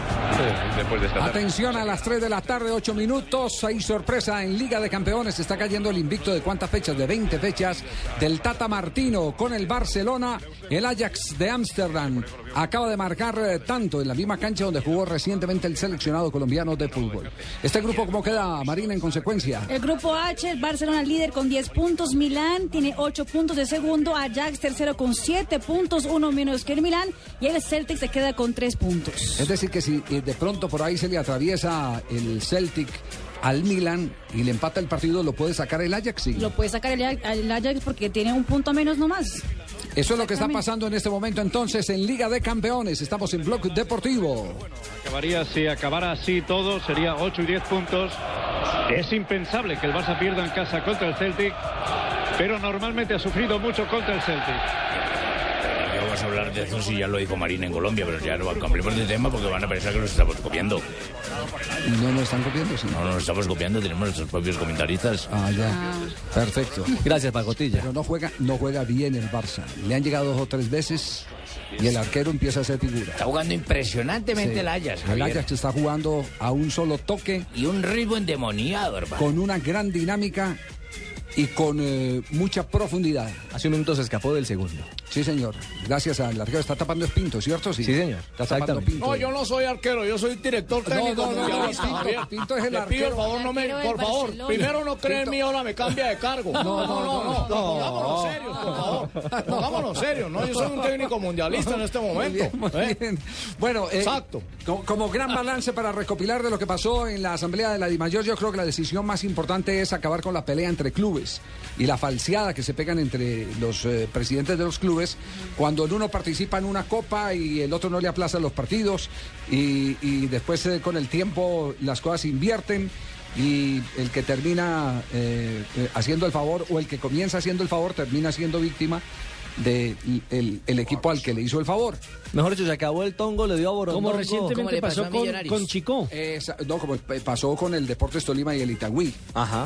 Después de esta tarde. Atención a las 3 de la tarde, 8 minutos. Hay sorpresa en Liga de Campeones. Está cayendo el invicto de cuántas fechas, de 20 fechas, del Tata Martino con el Barcelona. El Ajax de Ámsterdam acaba de marcar eh, tanto en la misma cancha donde jugó recientemente el seleccionado colombiano de fútbol. Este grupo, ¿cómo queda, Marina, en consecuencia? El grupo H, el Barcelona líder con 10 puntos, Milán tiene 8 puntos de segundo, Ajax tercero con 7 puntos, uno menos que el Milán y el Celtic se queda con 3 puntos. Es decir, que si eh, de pronto por ahí se le atraviesa el Celtic al Milan y le empata el partido, lo puede sacar el Ajax. sí. Lo puede sacar el, el Ajax porque tiene un punto menos nomás. Eso es lo que está pasando en este momento entonces en Liga de Campeones. Estamos en Bloque Deportivo. Acabaría, si acabara así todo, sería 8 y 10 puntos. Es impensable que el Barça pierda en casa contra el Celtic, pero normalmente ha sufrido mucho contra el Celtic. Vamos a hablar de eso si ya lo dijo Marina en Colombia, pero ya no cambiemos de tema porque van a pensar que nos estamos copiando. No nos están copiando, sí. No nos estamos copiando, tenemos nuestros propios comentaristas. Ah, ya. Perfecto. Gracias, Pacotilla. Pero no juega, no juega bien el Barça. Le han llegado dos o tres veces y el arquero empieza a hacer figura. Está jugando impresionantemente Sí. el Ajax. El Javier. Ajax está jugando a un solo toque. Y un ritmo endemoniado, hermano. Con una gran dinámica y con eh, mucha profundidad. Hace un minuto se escapó del segundo. Sí, señor. Gracias al arquero. Está tapando Espinto, ¿cierto? Sí, Sí, señor. Está tapando. Pinto. No, yo no soy arquero, yo soy director No, técnico. no, no, no, mundialista, Pinto- Javier. Pinto es el Le pido, arquero. por favor, no me, arquero por favor, Barcelona. primero no cree en mí, ahora me cambia de cargo. No, no, no, no, pongámonos serios, por favor. Pongámonos serios, ¿no? Yo soy un técnico mundialista en este Muy momento. bien, muy ¿eh? bien. Bueno, eh, Exacto. Como, como gran balance para recopilar de lo que pasó en la Asamblea de la Dimayor, yo creo que la decisión más importante es acabar con la pelea entre clubes y la falseada que se pegan entre los eh, presidentes de los clubes cuando el uno participa en una copa y el otro no le aplaza los partidos y, después eh, con el tiempo las cosas invierten. Y el que termina eh, haciendo el favor o el que comienza haciendo el favor termina siendo víctima del el equipo al que le hizo el favor. Mejor dicho, se acabó el tongo, le dio a Borondongo. Como recientemente pasó, con, con Chico. Esa- no, como pasó con el Deportes Tolima y el Itagüí,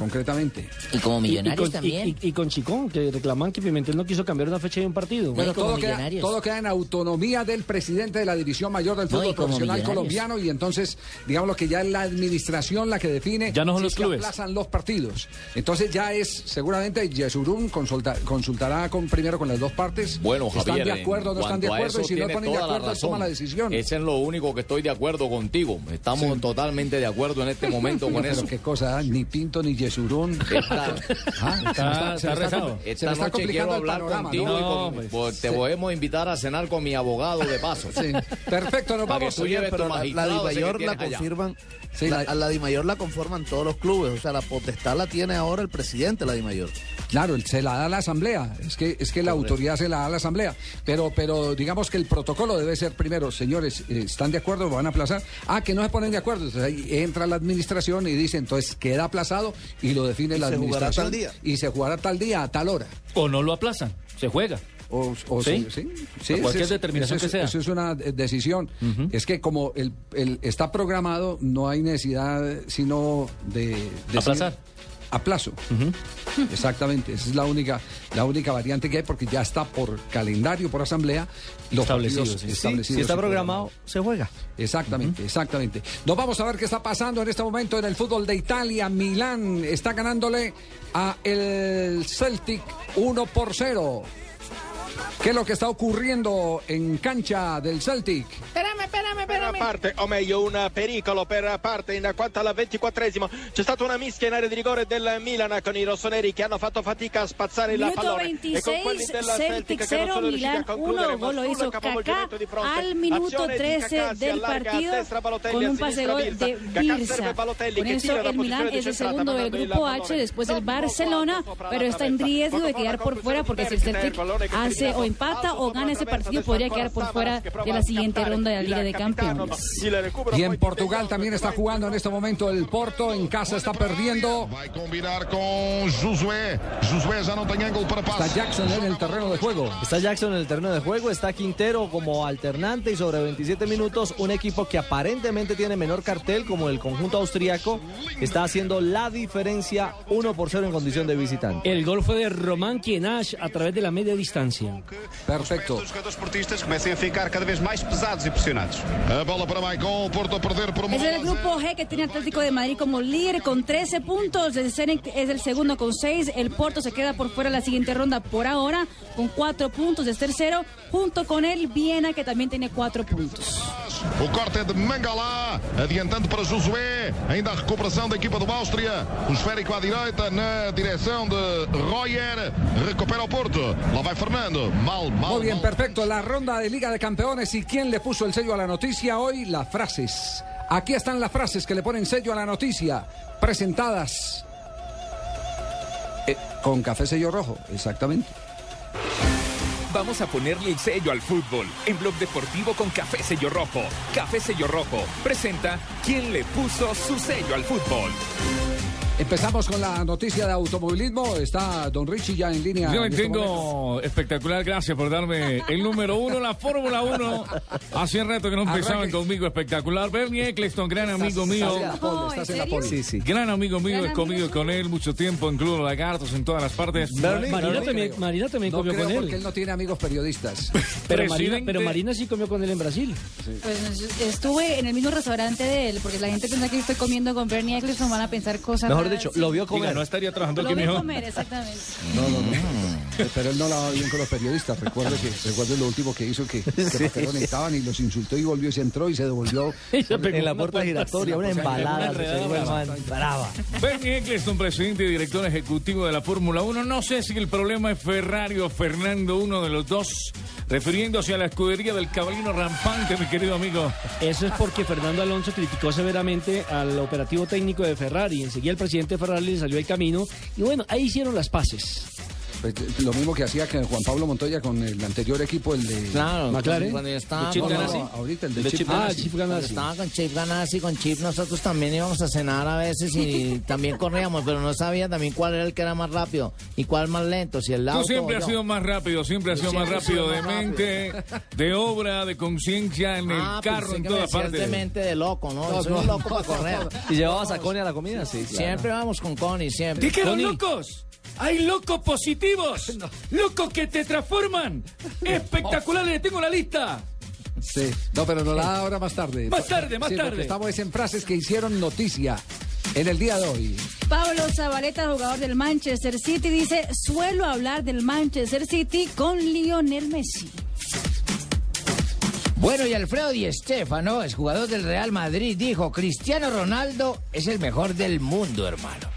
concretamente. Y como Y, y con, y- y- y con Chicón, que reclaman que Pimentel no quiso cambiar una fecha de un partido. Bueno, todo queda, todo queda en autonomía del presidente de la División Mayor del Fútbol Profesional Millonarios. colombiano y entonces, digamos lo que ya es la administración la que define Ya no son si los se clubes. aplazan los partidos. Entonces ya es, seguramente, Yesurún consulta- consultará con, primero con las dos partes. Bueno, Javier, ¿Están de acuerdo o no están de acuerdo? Y si no ponen de la acuerdo, él toma razón. la decisión. Eso es lo único que estoy de acuerdo contigo. Estamos totalmente de acuerdo en este momento con Pero eso. qué cosa, ¿eh? ni Pinto ni Yesurún. Esta, Ah, está, rezado. Esta está noche quiero complicando hablar panorama, contigo ¿no? y con- pues, pues, te sí. podemos invitar a cenar con mi abogado de paso. Sí. Perfecto, nos vamos. tú lleves tu pero la, la ese la allá. confirman. Sí, la, la- a la Dimayor la conforman todos los clubes. O sea, la potestad la tiene ahora el presidente de la Dimayor. Claro, él se la da a la asamblea. Es que es que la autoridad se la da a la asamblea. Pero pero digamos que el protocolo debe ser primero, señores, eh, ¿están de acuerdo? ¿Lo van a aplazar? Ah, que no se ponen de acuerdo. Entonces ahí entra la administración y dice, entonces queda aplazado y lo define Y la se jugará administración. tal día. Y se jugará tal día a tal hora. O no lo aplazan, se juega. O, o ¿Sí? sí, sí, sí, O cualquier es- determinación es- que sea. Eso es una decisión. Es que como el, el- está programado, no hay necesidad sino de... decir Aplazar. A plazo. Exactamente. Esa es la única, la única variante que hay porque ya está por calendario, por asamblea, los Establecido, partidos sí. Sí, establecidos. si está programado, se juega. Exactamente, exactamente. Nos vamos a ver qué está pasando en este momento en el fútbol de Italia. Milán está ganándole a el Celtic 1 por 0. ¿Qué es lo que está ocurriendo en cancha del Celtic? Espérame, espérame, Per parte, o meglio un pericolo per parte in quanto al 24esimo c'è stata una mischia in area di rigore del Milan con i rossoneri che hanno fatto fatica a spazzare il Minuto pallone. E con 26, quelli del Celtic Celtic che non 0, sono riusciti a Milan concludere 1, gol lo hizo Kaká al minuto Azione di 13 Kaká, si del partido destra con un pase gol de Birsa. Con eso el Milan es el segundo del grupo H, después el sopra Barcelona, pero está en riesgo de quedar por fuera porque si el Celtic del hace o empata o gana ese partido podría quedar por fuera de la siguiente ronda de la Liga de Campeones. Y en Portugal también está jugando en este momento el Porto. En casa está perdiendo. Vai combinar com Josué. Josué já não tem ângulo para Está. Jackson en el terreno de juego. Está Jackson en el terreno de juego, está Quintero como alternante y sobre 27 minutos un equipo que aparentemente tiene menor cartel como el conjunto austriaco está haciendo la diferencia 1 por 0 en condición de visitante. El gol fue de Román Quienash a través de la media distancia. Perfecto. Os jogadores portistas comecem a ficar cada vez mais pesados e pressionados. A bola para Maicon, o Porto a perder por uma Es el grupo G que tiene Atlético de Madrid como líder con 13 puntos. El Zenit es el segundo con 6. El Porto se queda por fuera de la siguiente ronda por ahora con 4 puntos. Es tercero junto con el Viena que también tiene 4 puntos. O corte é de Mangalá, adiantando para Josué. Ainda a recuperação da equipa do Áustria. O esférico à direita na direção de Royer. Recupera o Porto. Lá vai Fernando. Mal, mal. Muy bien, perfecto. La ronda de Liga de Campeones. ¿Y quién le puso el sello a la noticia hoy? Las frases. Aquí están las frases que le ponen sello a la noticia. Presentadas. eh, con café sello rojo, exactamente. Vamos a ponerle el sello al fútbol en Blog Deportivo con Café Sello Rojo. Café Sello Rojo presenta quién le puso su sello al fútbol. Empezamos con la noticia de automovilismo. Está Don Richie ya en línea. Yo en este entiendo espectacular, gracias por darme el número uno, la Fórmula 1. Hace rato que no empezaban Arranque. conmigo, espectacular. Bernie Eccleston, gran amigo mío. Estás en la pole, estás en la pole. Sí, sí. Gran amigo mío, Gran he comido con él mucho tiempo en Club Lagartos, en todas las partes. Marina también, Marina también No comió creo con porque él. él no tiene amigos periodistas. Pero Marina, Presidente. pero Marina sí comió con él en Brasil. Pues estuve en el mismo restaurante de él, porque la gente piensa que estoy comiendo con Bernie Eccleston, van a pensar cosas Mejor dicho, lo vio Diga, comer. no estaría trabajando Lo aquí, vi mijo. comer, exactamente. No, no, no. Eh, Pero él no la va bien con los periodistas. Recuerde que recuerde lo último que hizo que, que Sí. ¿para qué lo necesitaban y los insultó y volvió y se entró y se devolvió. En la puerta giratoria, una embalada. man. Brava. Bernie Eccleston, presidente y director ejecutivo de la Fórmula 1. No sé si el problema es Ferrari o Fernando, uno de los dos, refiriéndose a la escudería del caballino rampante, mi querido amigo. Eso es porque Fernando Alonso criticó severamente al operativo técnico de Ferrari. Enseguida el presidente Ferrari le salió al camino. Y bueno, ahí hicieron las paces. Pues, Lo mismo que hacía que Juan Pablo Montoya con el anterior equipo, el de Claro, McLaren. cuando yo estaba ¿De Chip ahorita el de, Chip, Ah, Ganassi. Chip Cuando Ganassi. estaba con Chip Ganassi, con Chip nosotros también íbamos a cenar a veces y también corríamos, pero no sabía también cuál era el que era más rápido y cuál más lento, si el auto Tú siempre has yo. sido más rápido, siempre has sido más rápido de más mente, de obra, de conciencia, en el Ah, carro, pensé en que todas partes. de mente de loco, ¿no? No, Soy no, un loco para correr. ¿Y llevabas a Connie a la comida? Sí, claro. Siempre vamos con Connie, siempre. ¿Dijeron Connie, locos? ¡Hay locos positivos! ¡Locos que te transforman! ¡Espectaculares! ¡Le tengo la lista! Sí. No, pero no la da ahora más tarde. Más tarde, más Sí, tarde. Estamos en frases que hicieron noticia en el día de hoy. Pablo Zabaleta, jugador del Manchester City, dice, suelo hablar del Manchester City con Lionel Messi. Bueno, y Alfredo Di Stéfano, es jugador del Real Madrid, dijo, Cristiano Ronaldo es el mejor del mundo, hermano.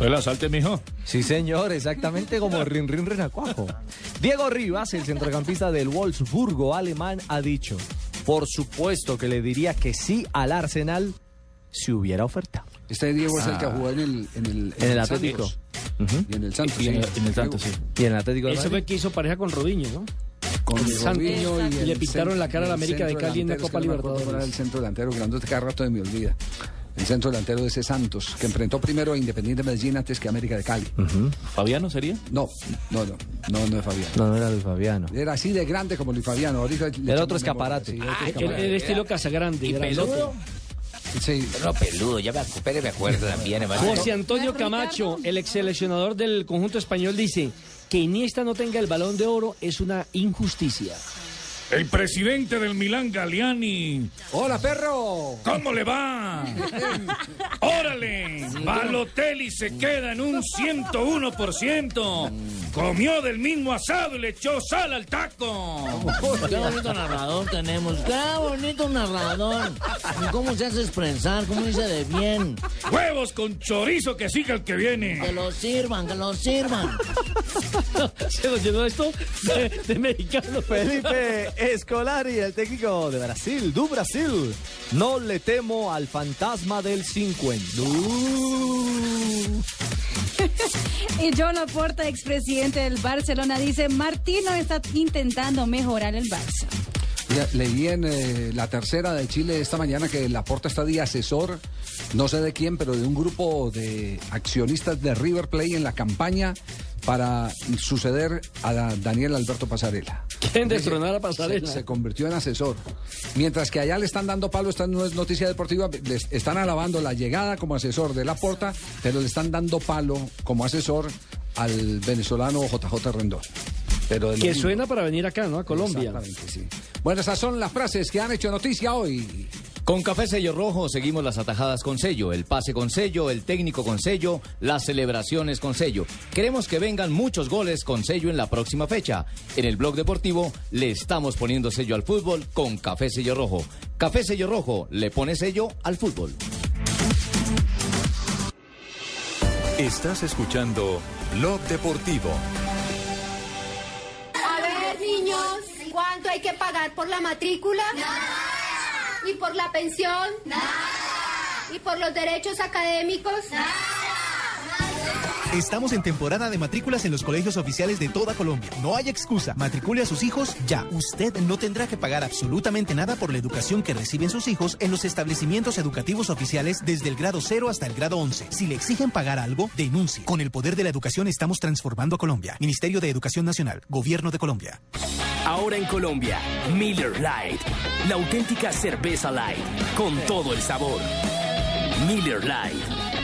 Hola, salte, mijo. Sí, señor, exactamente como Rin Rin Renacuajo. Diego Rivas, el centrocampista del Wolfsburgo alemán, ha dicho, por supuesto que le diría que sí al Arsenal si hubiera oferta. Este Diego es el que Ah. jugó en el, en el, En el Atlético. Y en el Santos. Y en sí. el- en el Santos, sí. Y en el Atlético Ese fue el que hizo pareja con Rodriño, ¿no? Con el. Robinho y, le pintaron la cara a la América de Cali en la Copa Libertadores. el centro delantero, grandote, cada rato de mi olvida. El centro delantero de ese Santos, que enfrentó primero a Independiente Medellín antes que América de Cali. ¿Fabiano sería? No, no, no, no, no es Fabiano. No, no era Luis Fabiano. Era así de grande como Luis Fabiano. Ahorita Era otro memoria, escaparate. sí, otro El, escaparate. el estilo Casagrande. ¿Y peludo? Sí. No, peludo, ya me acuerdo, me acuerdo también, hermano. José Antonio Camacho, el ex seleccionador del conjunto español, dice que Iniesta no tenga el balón de oro es una injusticia. El presidente del Milán, Galiani. ¡Hola, perro! ¿Cómo le va? ¡Órale! Balotelli se queda en un 101%. Comió del mismo asado y le echó sal al taco. Qué bonito narrador tenemos, qué bonito narrador. ¿Y ¿Cómo se hace expresar? ¿Cómo dice de bien? Huevos con chorizo que siga el que viene. Que lo sirvan, que lo sirvan. Se nos llenó esto de, de mexicanos. Felipe Escolari, el técnico de Brasil, du Brasil. No le temo al fantasma del 50. Y John Laporta, expresidente del Barcelona, dice, Martino está intentando mejorar el Barça. Ya, leí en eh, la tercera de Chile esta mañana que Laporta está de asesor, no sé de quién, pero de un grupo de accionistas de River Plate en la campaña para suceder a Da- Daniel Alberto Pasarela. ¿Quién destronar a Pasarela? Se, se convirtió en asesor. Mientras que allá le están dando palo, esta no es noticia deportiva, les están alabando la llegada como asesor de Laporta, pero le están dando palo como asesor al venezolano JJ Rendón. Pero Que mismo. suena para venir acá, ¿no? A Colombia. Exactamente, sí. Bueno, esas son las frases que han hecho noticia hoy. Con Café Sello Rojo seguimos las atajadas con sello, el pase con sello, el técnico con sello, las celebraciones con sello. Queremos que vengan muchos goles con sello en la próxima fecha. En el blog deportivo le estamos poniendo sello al fútbol con Café Sello Rojo. Café Sello Rojo le pone sello al fútbol. Estás escuchando Blog Deportivo. A ver, niños, ¿cuánto hay que pagar por la matrícula? ¿Y por la pensión? ¿Y por los derechos académicos? Estamos en temporada de matrículas en los colegios oficiales de toda Colombia. No hay excusa. Matricule a sus hijos ya. Usted no tendrá que pagar absolutamente nada por la educación que reciben sus hijos en los establecimientos educativos oficiales desde el grado 0 hasta el grado 11. Si le exigen pagar algo, denuncie. Con el poder de la educación estamos transformando a Colombia. Ministerio de Educación Nacional. Gobierno de Colombia. Ahora en Colombia, Miller Light, la auténtica cerveza light, con todo el sabor. Miller Light,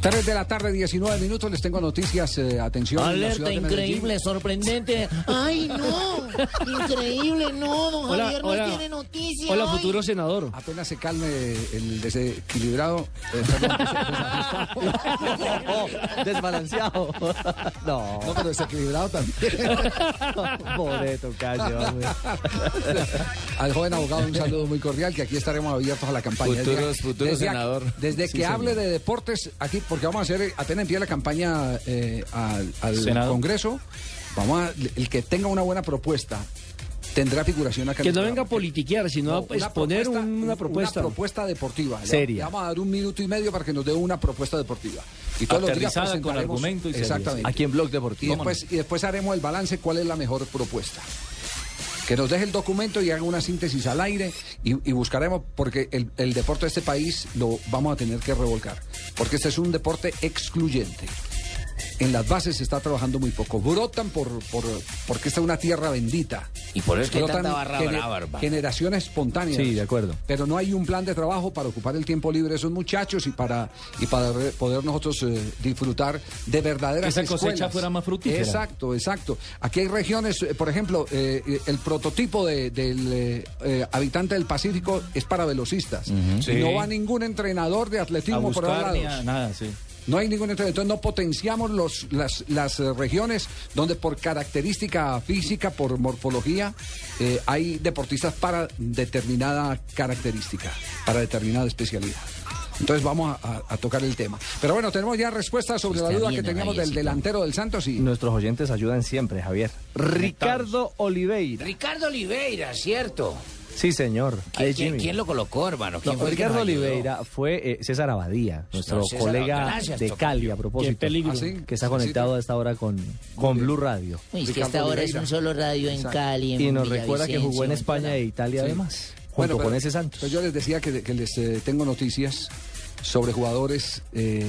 3 de la tarde, 19 minutos. Les tengo noticias. eh, atención. Alerta increíble, sorprendente. Ay, no. Increíble, no, don Hola, Javier no hola. tiene noticia. Hola, hoy. futuro senador. Apenas se calme el desequilibrado. eh, perdón, Desbalanceado. No. No, pero desequilibrado también. Boleto, callo, hombre. Al joven abogado un saludo muy cordial, que aquí estaremos abiertos a la campaña. Futuros- Desde- futuro desde, senador. Desde Sí, que señor. hable de deportes aquí, porque vamos a hacer, apenas empieza la campaña eh, al, al Senado. Congreso, vamos a, el que tenga una buena propuesta tendrá figuración acá. en Que no venga a politiquear, sino a una exponer propuesta- una un- propuesta. Una propuesta deportiva. Seria. Le vamos a dar un minuto y medio para que nos dé una propuesta deportiva. Y todos los días con presentaremos- argumento y. Exactamente. Aquí en Blog Y Deportivo. después, y después haremos el balance cuál es la mejor propuesta. Que nos deje el documento y haga una síntesis al aire y, buscaremos, porque el deporte de este país lo vamos a tener que revolcar. Porque este es un deporte excluyente. En las bases se está trabajando muy poco. Brotan por, por, porque esta es una tierra bendita. Y por eso Brotan tanta barra gene- brava, hermano. Generaciones espontáneas. Sí, de acuerdo. Pero no hay un plan de trabajo para ocupar el tiempo libre de esos muchachos y para, y para re- poder nosotros eh, disfrutar de verdaderas Que esa cosecha escuelas. fuera más fructífera. Exacto, exacto. Aquí hay regiones, eh, por ejemplo, eh, el prototipo de- del eh, habitante del Pacífico es para velocistas. Y Sí. no va ningún entrenador de atletismo por buscar esos ni lados. a nada, sí. No hay ningún entrenador. Entonces no potenciamos los, las, las eh, regiones donde por característica física, por morfología, eh, hay deportistas para determinada característica, para determinada especialidad. Entonces vamos a, a- a tocar el tema. Pero bueno, tenemos ya respuestas sobre la duda bien, que teníamos del delantero del Santos y Nuestros oyentes ayudan siempre, Javier. Ricardo Oliveira. Ricardo Oliveira, ¿cierto? Sí, señor. ¿Quién, Ahí, quién- Jimmy. quién lo colocó, hermano? ¿Quién No, fue Ricardo? Oliveira fue eh, César Abadía, nuestro César, colega gracias, de. Cali, a propósito. Qué peligro. ¿Ah, sí? Que está Sí, conectado a esta hora con, con Blue Radio. Uy, es que esta hora es un solo radio en Cali. en Y nos recuerda que jugó en España e Italia Sí. además, junto Bueno, con ese Santos. Pues yo les decía que, que les eh, tengo noticias sobre jugadores. eh,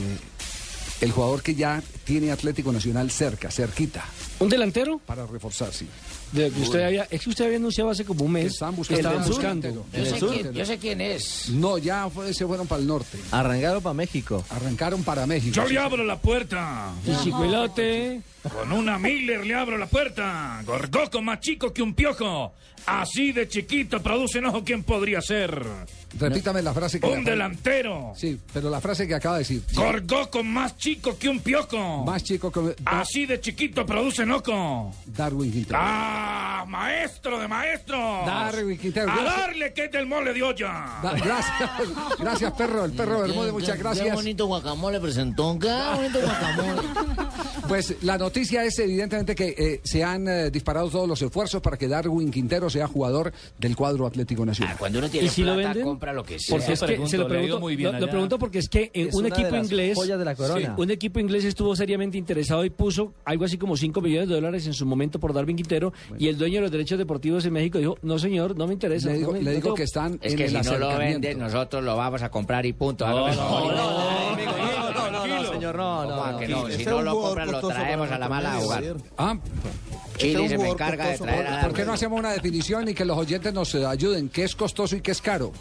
el jugador que ya tiene Atlético Nacional cerca, cerquita. ¿Un delantero? Para reforzar, sí. De que usted había, es que usted había anunciado hace como un mes Estaban que buscando estaban sur. buscando. Yo sé, quién, yo sé quién es. No, ya fue- se fueron para el norte. Arrancaron para México. Arrancaron para México. Yo le abro la puerta. Y Chicuelote. Con una Miller le abro la puerta. Gorgoco más chico que un piojo. Así de chiquito produce enojo. ¿Quién podría ser? Repítame la frase que Un delantero. Sí, pero la frase que acaba de decir. Gorgoco más chico que un piojo. Más chico que Así de chiquito produce enojo. Darwin Quintero. ¡Ah! ¡Maestro de maestros! Darwin Quintero. ¡A darle que es del mole de olla! Da- gracias, gracias perro, el perro Bermúdez, muchas Qué gracias. bonito guacamole presentó. Qué bonito guacamole. Pues la noticia es evidentemente que eh, se han eh, disparado todos los esfuerzos para que Darwin Quintero sea jugador del cuadro Atlético Nacional. Cuando uno tiene ¿Y si lo plata, venden? compra lo que sea. Porque es que se lo pregunto, lo, lo pregunto porque es que eh, Es un equipo las inglés, joyas de la corona. Sí, un equipo inglés estuvo seriamente interesado y puso algo así como 5 millones de dólares en su momento por Darwin Quintero y el dueño de los derechos deportivos en México dijo, no señor, no me interesa. Le digo- no me- le no digo tengo-". que están Es en que el si no lo venden, nosotros lo vamos a comprar y punto. No, no, favor. no, no, no, señor, no, no, ¿Cómo no. que no? Si no lo compran, lo traemos a la mala a jugar. Ah, Chile se me encarga de traer a ¿Por qué no hacemos una definición y que los oyentes nos ayuden? ¿Qué es costoso y qué es caro?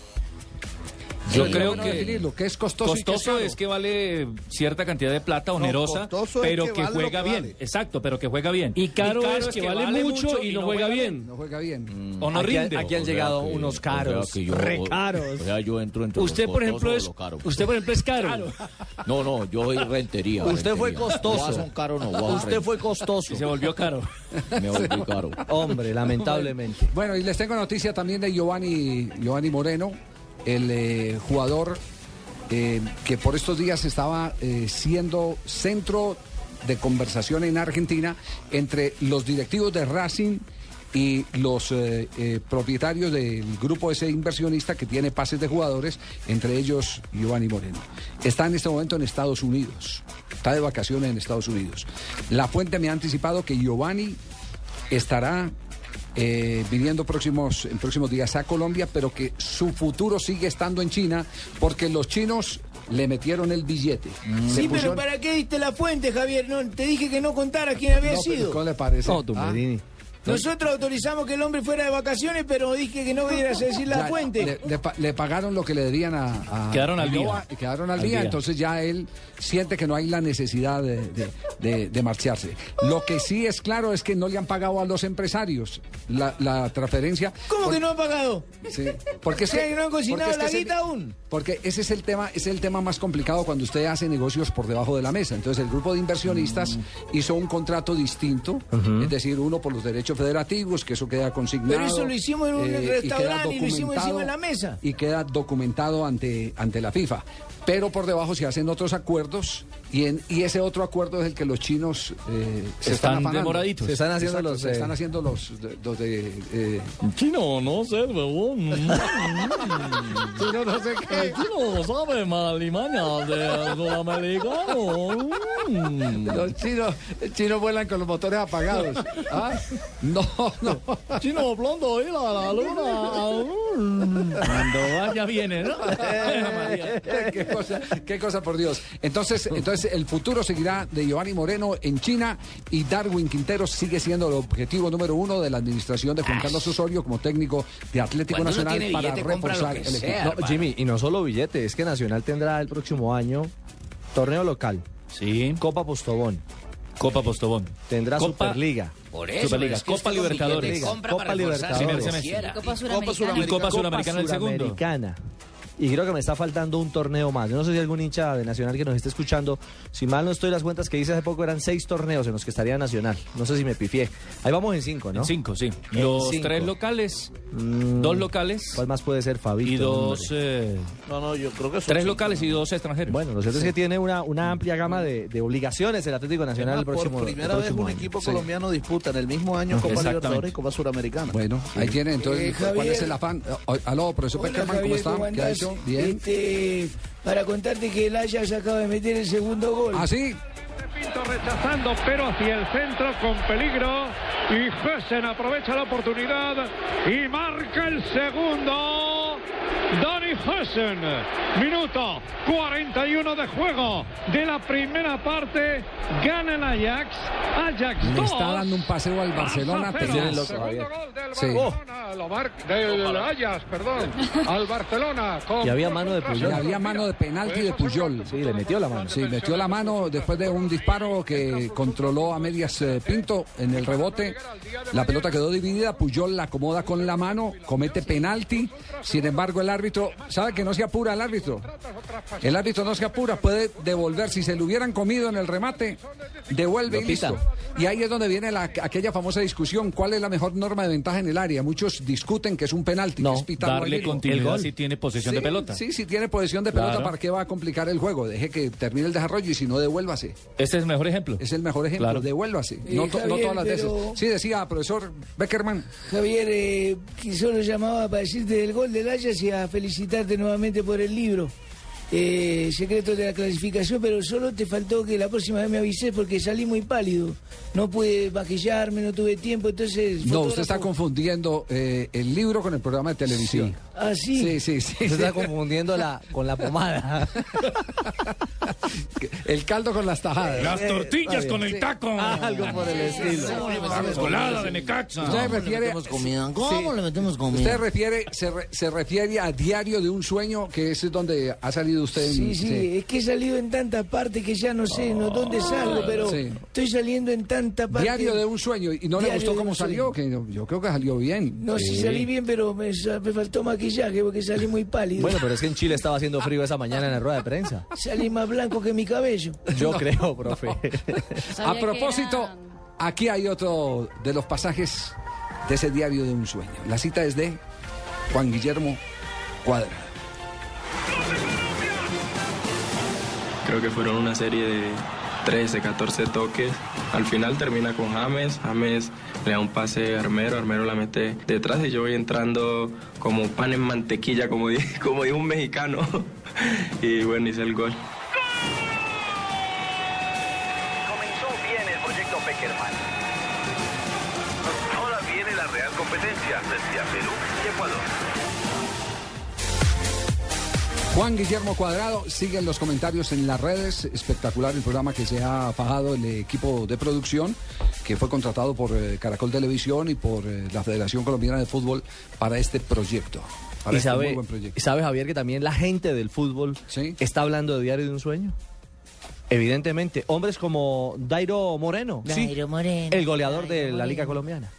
Yo Sí, creo que definirlo, ¿qué es costoso, y qué es costoso es que vale cierta cantidad de plata onerosa, pero que que, vale lo juega que bien. vale. Exacto, pero que juega bien. Y caro es que vale mucho y no juega bien. No juega bien. O no Aquí- rinde. aquí han O sea llegado que- unos o sea caros, que yo- re caros. O sea, yo entro entre Usted, los por ejemplo, es lo caro. usted por ejemplo es caro. No, no, yo soy rentería. Usted fue costoso. Son caro, no, Usted fue costoso. Y se volvió caro. Me volví caro. Hombre, lamentablemente. Bueno, y les tengo noticia también de Giovanni, Giovanni Moreno, el eh, jugador eh, que por estos días estaba eh, siendo centro de conversación en Argentina entre los directivos de Racing y los propietarios del grupo ese inversionista que tiene pases de jugadores, entre ellos Giovanni Moreno. Está en este momento en Estados Unidos, está de vacaciones en Estados Unidos. La fuente me ha anticipado que Giovanni estará eh, viniendo próximos, en próximos días a Colombia, pero que su futuro sigue estando en China porque los chinos le metieron el billete. Le Sí, pero ¿para qué diste la fuente, Javier? No, te dije que no contara quién había No, sido. ¿Cómo le parece? No, Tumberini. Nosotros autorizamos que el hombre fuera de vacaciones, pero dije que no pudieras decir la Ya, fuente. Le, le pa- le pagaron lo que le debían a. a- Quedaron al a día. Quedaron al, Al día, día. entonces ya él siente que no hay la necesidad de, de- de- de marcharse. Lo que sí es claro es que no le han pagado a los empresarios la, la transferencia. ¿Cómo por- que no ha pagado? Sí, porque es ¿Qué, que- no han cocinado porque es que la guita aún? Porque ese es el tema, es el tema más complicado cuando usted hace negocios por debajo de la mesa. Entonces el grupo de inversionistas Mm. hizo un contrato distinto, es decir, uno por los derechos federativos, que eso queda consignado. Pero eso lo hicimos en un eh, y queda restaurante y lo hicimos documentado- encima de la mesa. Y queda documentado ante, ante la FIFA. Pero por debajo se hacen otros acuerdos y, en, y ese otro acuerdo es el que los chinos eh, se están, Están demoraditos. Se están haciendo Exacto, los, se eh, están haciendo los, de- los de... eh, Chino, no sé, huevón. Chino, no sé qué. Chino, sabe malimaña de sudamericano. Los chinos, chinos vuelan con los motores apagados. ¿Ah? No, no. Chino, pronto ir a la luna. Cuando vaya viene, ¿no? qué, cosa, qué cosa, por Dios. Entonces, entonces el futuro seguirá de Giovanni Moreno en China y Darwin Quintero sigue siendo el objetivo número uno de la administración de Juan Carlos Osorio como técnico de Atlético Cuando Nacional para reforzar el equipo. No. Jimmy, y no solo billete, es que Nacional tendrá el próximo año torneo local, Sí. Copa Postobón, Copa Postobón. tendrá Copa- Superliga. Por eso, Superliga, pero es que Copa Libertadores. Copa Libertadores. Copa Suramericana. Y Copa Suramericana el segundo. Y creo que me está faltando un torneo más. Yo no sé si algún hincha de Nacional que nos esté escuchando, si mal no estoy las cuentas que hice hace poco eran seis torneos en los que estaría Nacional. No sé si me pifié. Ahí vamos en cinco, ¿no? En cinco, sí. En Los cinco. tres locales, Mm, dos locales ¿Cuál más puede ser, Fabito? y dos... eh, No, no, yo creo que son tres cinco. locales y dos extranjeros. Bueno, lo cierto es que tiene una, una amplia gama de, de obligaciones el Atlético Nacional el próximo por primera vez próximo un año. equipo Sí. colombiano disputa en el mismo año Copa. Libertadores y Copa Suramericana. Bueno, ahí tiene entonces, Eh, ¿cuál es el afán? Oh, Aló, profesor Hola, Peckerman, ¿cómo Javier, está? ¿Qué ha andás? Bien. Este, para contarte que el Ajax acaba de meter el segundo gol. ¿Ah, sí? Pinto rechazando, pero hacia el centro con peligro. Y Gessen aprovecha la oportunidad y marca el segundo. Dani Stuyvesen. Minuto 41 de juego de la primera parte. Gana el Ajax. Ajax Le 2. está dando un paseo al Barcelona. Cero. tenaz. Segundo gol del Sí. Barcelona, lo mar- del Ajax, perdón, al Barcelona. con Y había mano de Y Puyol. había mano de penalti de Puyol. Sí, le metió la mano. Sí, metió la mano después de un disparo que controló a medias eh, Pinto en el rebote. La pelota quedó dividida, Puyol la acomoda con la mano, comete penalti. Sin embargo, el árbitro, ¿sabe que no se apura el árbitro? El árbitro no se apura, puede devolver. Si se lo hubieran comido en el remate, devuelve y listo. Y ahí es donde viene la- aquella famosa discusión, ¿cuál es la mejor norma de ventaja en el área? Muchos discuten que es un penalti, que es Darle continuidad si tiene posesión de pelota. Sí, si tiene posesión de pelota, Claro. ¿para qué va a complicar el juego? Deje que termine el desarrollo y si no, devuélvase. Este es el mejor ejemplo. Es el mejor ejemplo, Claro. devuélvase. Eh, no, no todas las pero- veces. Sí, decía, profesor Beckerman. Javier, eh, que solo llamaba para decirte del gol del Ajax y a felicitarte nuevamente por el libro. Eh, secretos de la clasificación, pero solo te faltó que la próxima vez me avises porque salí muy pálido. No pude maquillarme, no tuve tiempo, entonces... No, usted está confundiendo eh, el libro con el programa de televisión. Ah, sí. Sí, sí, sí. Se sí. está confundiendo la, con la pomada. El caldo con las tajadas. Las tortillas con el taco. Algo por el estilo. La colada de Necaxa. Usted refiere, comida? ¿Cómo Sí. le metemos comida? usted refiere, se, re- se refiere a Diario de un Sueño, que es donde ha salido usted. en- Sí, sí, es que he salido en tantas partes que ya no sé no dónde salgo, pero Sí. estoy saliendo en tanta parte. Diario de un Sueño. ¿Y no le gustó cómo salió? Que yo, yo creo que salió bien. No, sí Sí. salí bien, pero me, me faltó maquillaje porque salí muy pálido. Bueno, pero es que en Chile estaba haciendo frío esa mañana en la rueda de prensa. Salí más blanco que mi cabello. Yo creo, profe. A propósito, aquí hay otro de los pasajes de ese diario de un sueño. La cita es de Juan Guillermo Cuadra. Creo que fueron una serie de 13, 14 toques. Al final termina con James. James le da un pase a Armero. Armero la mete detrás y yo voy entrando como pan en mantequilla, como, di- como dijo un mexicano. Y bueno, hice el gol. Comenzó bien el proyecto Peckerman. Ahora viene la real competencia a Perú y Ecuador. Juan Guillermo Cuadrado, siguen los comentarios en las redes. Espectacular el programa que se ha fajado el equipo de producción, que fue contratado por eh, Caracol Televisión y por eh, la Federación Colombiana de Fútbol para este proyecto. Para Y este muy sabe, buen proyecto. y sabe, Javier, que también la gente del fútbol está hablando de Diario de un Sueño. Evidentemente, hombres como Dairo Moreno. Dairo Moreno. El goleador de la Liga Colombiana.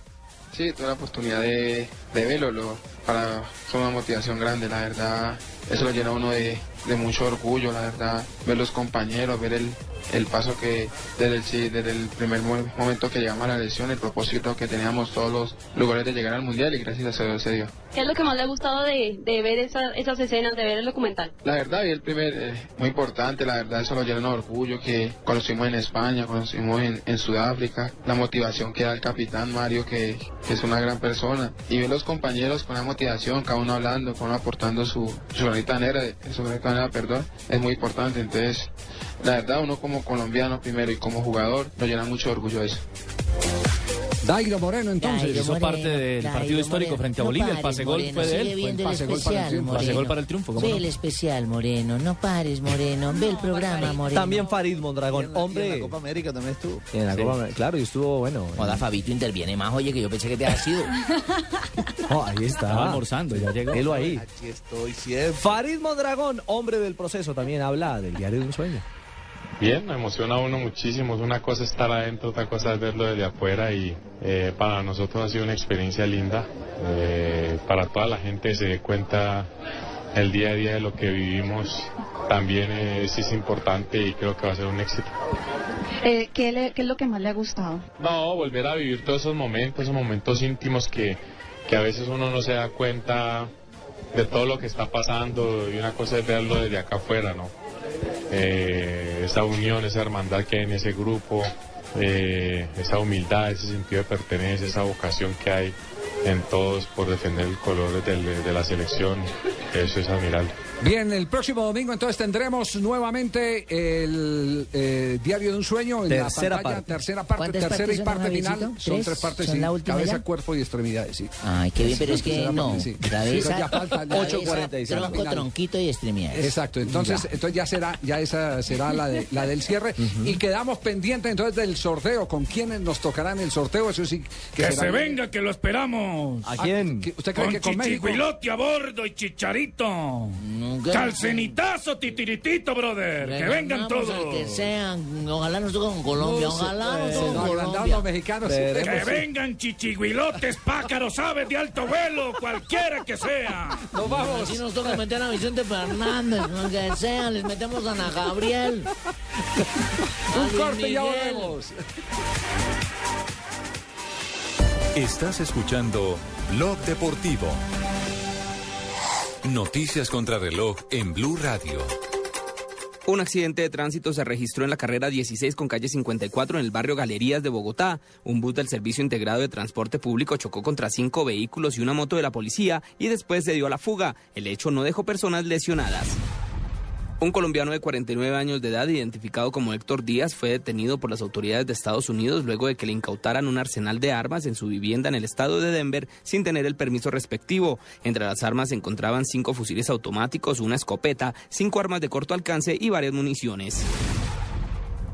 Sí, tuve la oportunidad de, de verlo, lo- para, una motivación grande, la verdad, eso lo llena uno de, de mucho orgullo, la verdad, ver los compañeros, ver el, el paso que desde el, sí, desde el primer mo- momento que llegamos a la lesión, el propósito que teníamos todos los lugares de llegar al Mundial y gracias a Dios se dio. ¿Qué es lo que más le ha gustado de, de ver esa- esas escenas, de ver el documental? La verdad, y el primer, eh, muy importante, la verdad, eso lo llena de orgullo, que conocimos en España, conocimos en, en Sudáfrica, la motivación que da el capitán Mario, que, que es una gran persona, y ver los compañeros con la motivación, cada uno hablando, cada uno aportando su, su granita negra, su granita perdón, es muy importante, entonces, la verdad, uno como colombiano primero y como jugador, lo llena mucho orgullo eso. Dairo Moreno, entonces. Dairo Hizo parte del Dairo partido histórico Moreno. frente a No Bolivia. el pase gol fue de él. Fue el pase gol para el triunfo. Pase Moreno. gol para el triunfo. ¿cómo Ve no? el especial, Moreno. No pares, Moreno. Ve el programa, Moreno. También Farid Mondragón, hombre. En la Copa América también estuvo. En la Sí. Copa América, claro, y estuvo bueno. Joda, Fabito interviene más, oye, que yo pensé que te había sido. Oh, ahí está. Estaba almorzando, ya llegó. Velo ahí. Aquí estoy siempre. Farid Mondragón, hombre del proceso, también habla del diario de un sueño. Bien, me emociona a uno muchísimo. Es una cosa estar adentro, otra cosa es verlo desde afuera y eh, para nosotros ha sido una experiencia linda. Eh, para toda la que se dé cuenta el día a día de lo que vivimos también sí es importante y creo que va a ser un éxito. Eh, ¿qué, le- ¿Qué es lo que más le ha gustado? No, volver a vivir todos esos momentos, esos momentos íntimos que, que a veces uno no se da cuenta de todo lo que está pasando y una cosa es verlo desde acá afuera, ¿no? Eh, esa unión, esa hermandad que hay en ese grupo, eh, esa humildad, ese sentido de pertenencia, esa vocación que hay en todos por defender el color de la selección. Eso es admirable. Bien, el próximo domingo entonces tendremos nuevamente el eh, Diario de un Sueño en Tercera la pantalla, parte. tercera parte, ¿Cuántas tercera y parte final. Son ¿Tres? tres partes, ¿Son sí. la última Cabeza, ya? cuerpo y extremidades, sí. Ay, qué bien, pero es que no. parte, sí. Cabeza, Ya falta la- cabeza, 8:46. tronco, Final. tronquito y extremidades. Exacto, entonces, Ya. entonces ya será, ya esa será la, de, la del cierre y quedamos pendientes entonces del sorteo, con quiénes nos tocarán el sorteo, eso sí. Que se bien. venga, que lo esperamos. ¿A quién? ¿Qué- ¿Usted cree con que con México? a bordo y chicharito. Calcenitazo, titiritito, brother. Que vengan todos. que sean. Ojalá nos toque con Colombia. No Ojalá nos toque con Colombia. los mexicanos. Que vengan chichiguilotes, pájaros, aves de alto vuelo, cualquiera que sea. Nos vamos. Así nos toca meter a Vicente Fernández, aunque sea, les metemos a Ana Gabriel. Un corte y ya volvemos. Estás escuchando Blog Deportivo. Noticias contra reloj en Blue Radio. Un accidente de tránsito se registró en la carrera 16 con calle 54 en el barrio Galerías de Bogotá. Un bus del Servicio Integrado de Transporte Público chocó contra cinco vehículos y una moto de la policía y después se dio a la fuga. El hecho no dejó personas lesionadas. Un colombiano de 49 años de edad, identificado como Héctor Díaz, fue detenido por las autoridades de Estados Unidos luego de que le incautaran un arsenal de armas en su vivienda en el estado de Denver sin tener el permiso respectivo. Entre las armas se encontraban cinco fusiles automáticos, una escopeta, cinco armas de corto alcance y varias municiones.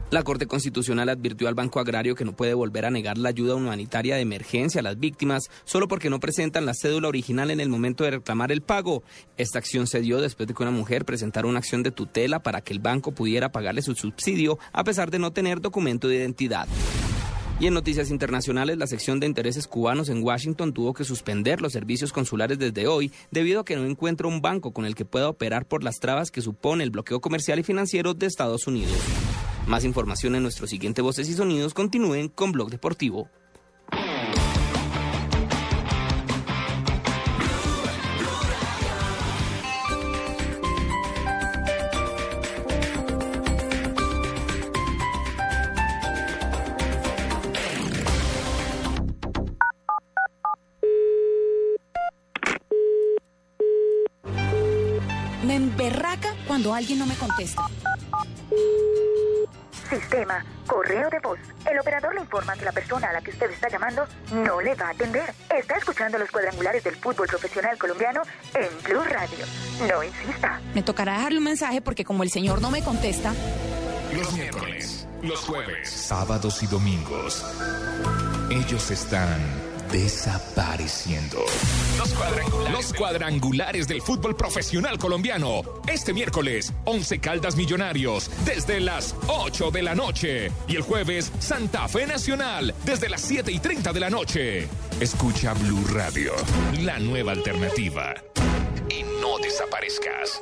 La Corte Constitucional advirtió al Banco Agrario que no puede volver a negar la ayuda humanitaria de emergencia a las víctimas solo porque no presentan la cédula original en el momento de reclamar el pago. Esta acción se dio después de que una mujer presentara una acción de tutela para que el banco pudiera pagarle su subsidio a pesar de no tener documento de identidad. Y en noticias internacionales, la sección de intereses cubanos en Washington tuvo que suspender los servicios consulares desde hoy debido a que no encuentra un banco con el que pueda operar por las trabas que supone el bloqueo comercial y financiero de Estados Unidos. Más información en nuestro siguiente Voces y Sonidos. Continúen con Blog Deportivo. Me emberraca cuando alguien no me contesta. Sistema, correo de voz. El operador le informa que la persona a la que usted está llamando no le va a atender. Está escuchando los cuadrangulares del fútbol profesional colombiano en Blue Radio. No insista. Me tocará dejarle un mensaje porque como el señor no me contesta, Los miércoles, los jueves, sábados y domingos. Ellos están desapareciendo. Los cuadrangulares. Los cuadrangulares del fútbol profesional colombiano. Este miércoles, 11 Caldas Millonarios, desde las 8 de la noche. Y el jueves, Santa Fe Nacional, desde las 7 y 30 de la noche. Escucha Blue Radio, la nueva alternativa. Y no desaparezcas.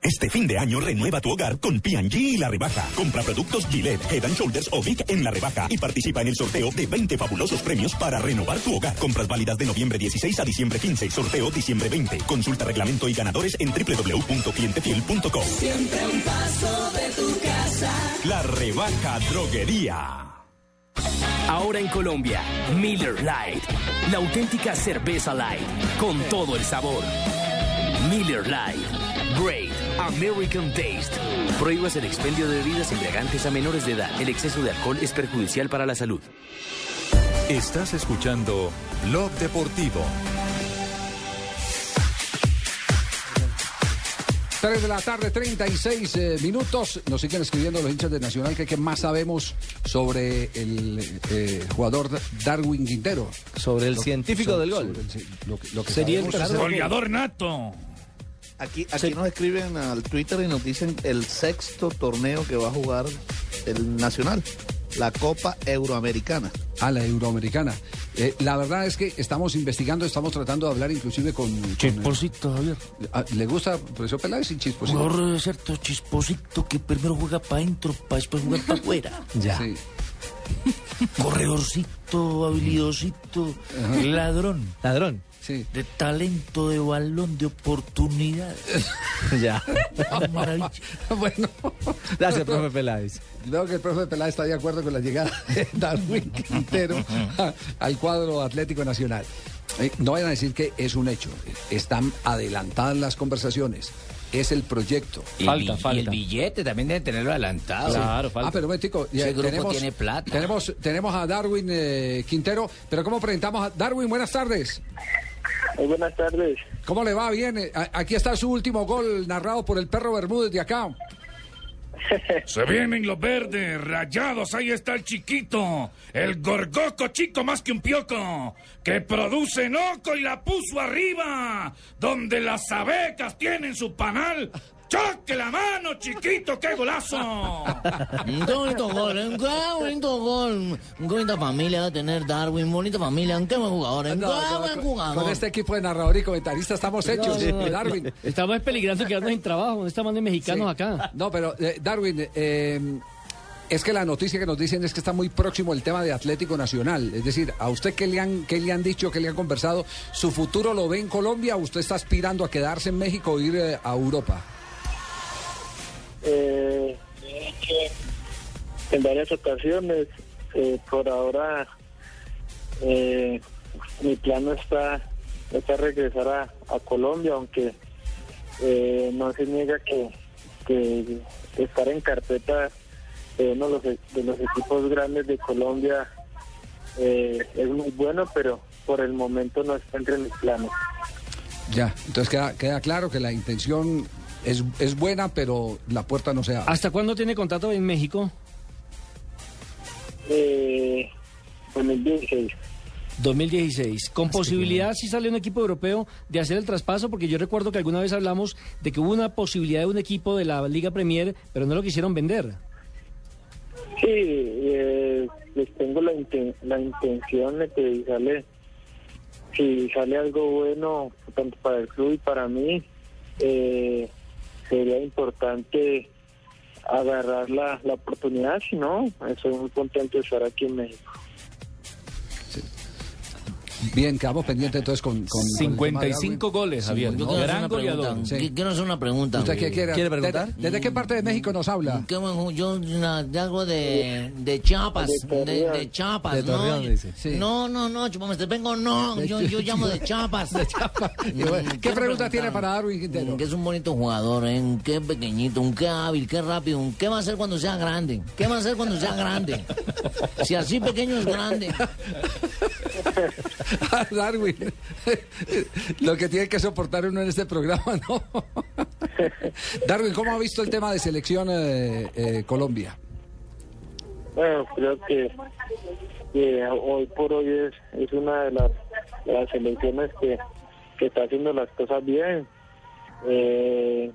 Este fin de año renueva tu hogar con P&G y la rebaja. Compra productos Gillette, Head and Shoulders o Vic en la rebaja y participa en el sorteo de 20 fabulosos premios para renovar tu hogar. Compras válidas de noviembre 16 a diciembre 15. Sorteo diciembre 20. Consulta reglamento y ganadores en www.clientefiel.com. Siempre un paso de tu casa. La rebaja droguería. Ahora en Colombia, Miller Lite, la auténtica cerveza light, con todo el sabor. Miller Lite, Great American Taste. Prohíbas el expendio de bebidas embriagantes a menores de edad. El exceso de alcohol es perjudicial para la salud. Estás escuchando Blog Deportivo. 3 de la tarde, 36 eh, minutos. Nos siguen escribiendo los hinchas de Nacional que qué más sabemos sobre el eh, jugador Darwin Quintero. Sobre el científico del gol. sobre el ci- lo que- lo que Sería el Goleador nato. Aquí, aquí nos escriben al Twitter y nos dicen el sexto torneo que va a jugar el Nacional, la Copa Euroamericana. a la euroamericana. Eh, la verdad es que estamos investigando, estamos tratando de hablar inclusive con... Chisposito, Javier. ah, ¿Le gusta profesor Peláez y Chisposito? De cierto chisposito que primero juega para adentro, para después jugar para afuera. Ya. Corredorcito, habilidosito, ladrón. Ladrón. Sí. De talento, de balón, de oportunidad. ya. Maravilla. bueno. Gracias, profe Peláez. Veo que el profe Peláez está de acuerdo con la llegada de Darwin Quintero al cuadro Atlético Nacional. Eh, no vayan a decir que es un hecho. Están adelantadas las conversaciones. Es el proyecto. Y bi- Y el billete también debe tenerlo adelantado. Ah, pero momentico, ya Ese grupo tenemos, tiene plata. Tenemos, tenemos a Darwin eh, Quintero, pero ¿cómo presentamos a Darwin? Buenas tardes. Muy buenas tardes. ¿Cómo le va? Bien. eh, Aquí está su último gol narrado por el perro Bermúdez de acá. Se vienen los verdes, rayados, ahí está el chiquito, el gorgoco chico más que un pioco, que produce noco y la puso arriba, donde las abecas tienen su panal. ¡Choque la mano, chiquito, qué golazo! Qué bonito gol, ¿eh? qué bonito gol. Qué bonita familia va a tener Darwin, bonita familia, qué buen jugador, ¿eh? qué No, no, buen con, jugador. con este equipo de narrador y comentarista estamos hechos, No, no, no. Darwin. Estamos peligrando quedarnos sin trabajo. Esta mano de mexicanos Sí. acá. No, pero eh, Darwin, eh, es que la noticia que nos dicen es que está muy próximo el tema de Atlético Nacional. Es decir, ¿a usted qué le han, qué le han dicho, qué le han conversado? ¿Su futuro lo ve en Colombia o usted está aspirando a quedarse en México o ir eh, a Europa? Eh, hecho, en varias ocasiones, eh, por ahora, eh, mi plan está, está regresar a, Colombia, aunque eh, no se niega que, estar en carpeta de uno de los equipos grandes de Colombia eh, es muy bueno, pero por el momento no está entre mis planes. Ya, entonces queda, queda claro que la intención es, es buena, pero la puerta no se abre. ¿Hasta cuándo tiene contrato en México? Eh, 2016. 2016. Con posibilidad, si sale un equipo europeo, de hacer el traspaso, porque yo recuerdo que alguna vez hablamos de que hubo una posibilidad de un equipo de la Liga Premier, pero no lo quisieron vender. Sí, eh, pues tengo la, inten- la intención de que sale, si sale algo bueno, tanto para el club y para mí, eh, sería importante agarrar la, la oportunidad, si no, estoy muy contento de estar aquí en México. Bien, quedamos pendientes entonces con... con con el tema de 55 goles, Javier. Yo quiero hacer Gran una pregunta. goleador. Qui- Quiero hacer una pregunta. ¿Usted qué quiere? ¿Quiere preguntar? ¿Desde, desde qué parte de México nos habla? Qué yo na- de algo de, de Chiapas, De de, de Chiapas, De no, Torreón, yo- dice. Sí. no, no, no, vengo, no, yo, yo llamo de Chiapas. Y bueno, ¿Qué Quiero pregunta tiene para Darwin Quintero? Que es un bonito jugador, ¿eh? Un qué pequeñito, un qué hábil, qué rápido, un qué va a hacer cuando sea grande, qué va a hacer cuando sea grande. Si así pequeño es grande. Darwin, lo que tiene que soportar uno en este programa, ¿no? Darwin, ¿cómo ha visto el tema de selección eh, eh, Colombia? Bueno, creo que, hoy por hoy es, una de las, de selecciones que, está haciendo las cosas bien. Eh,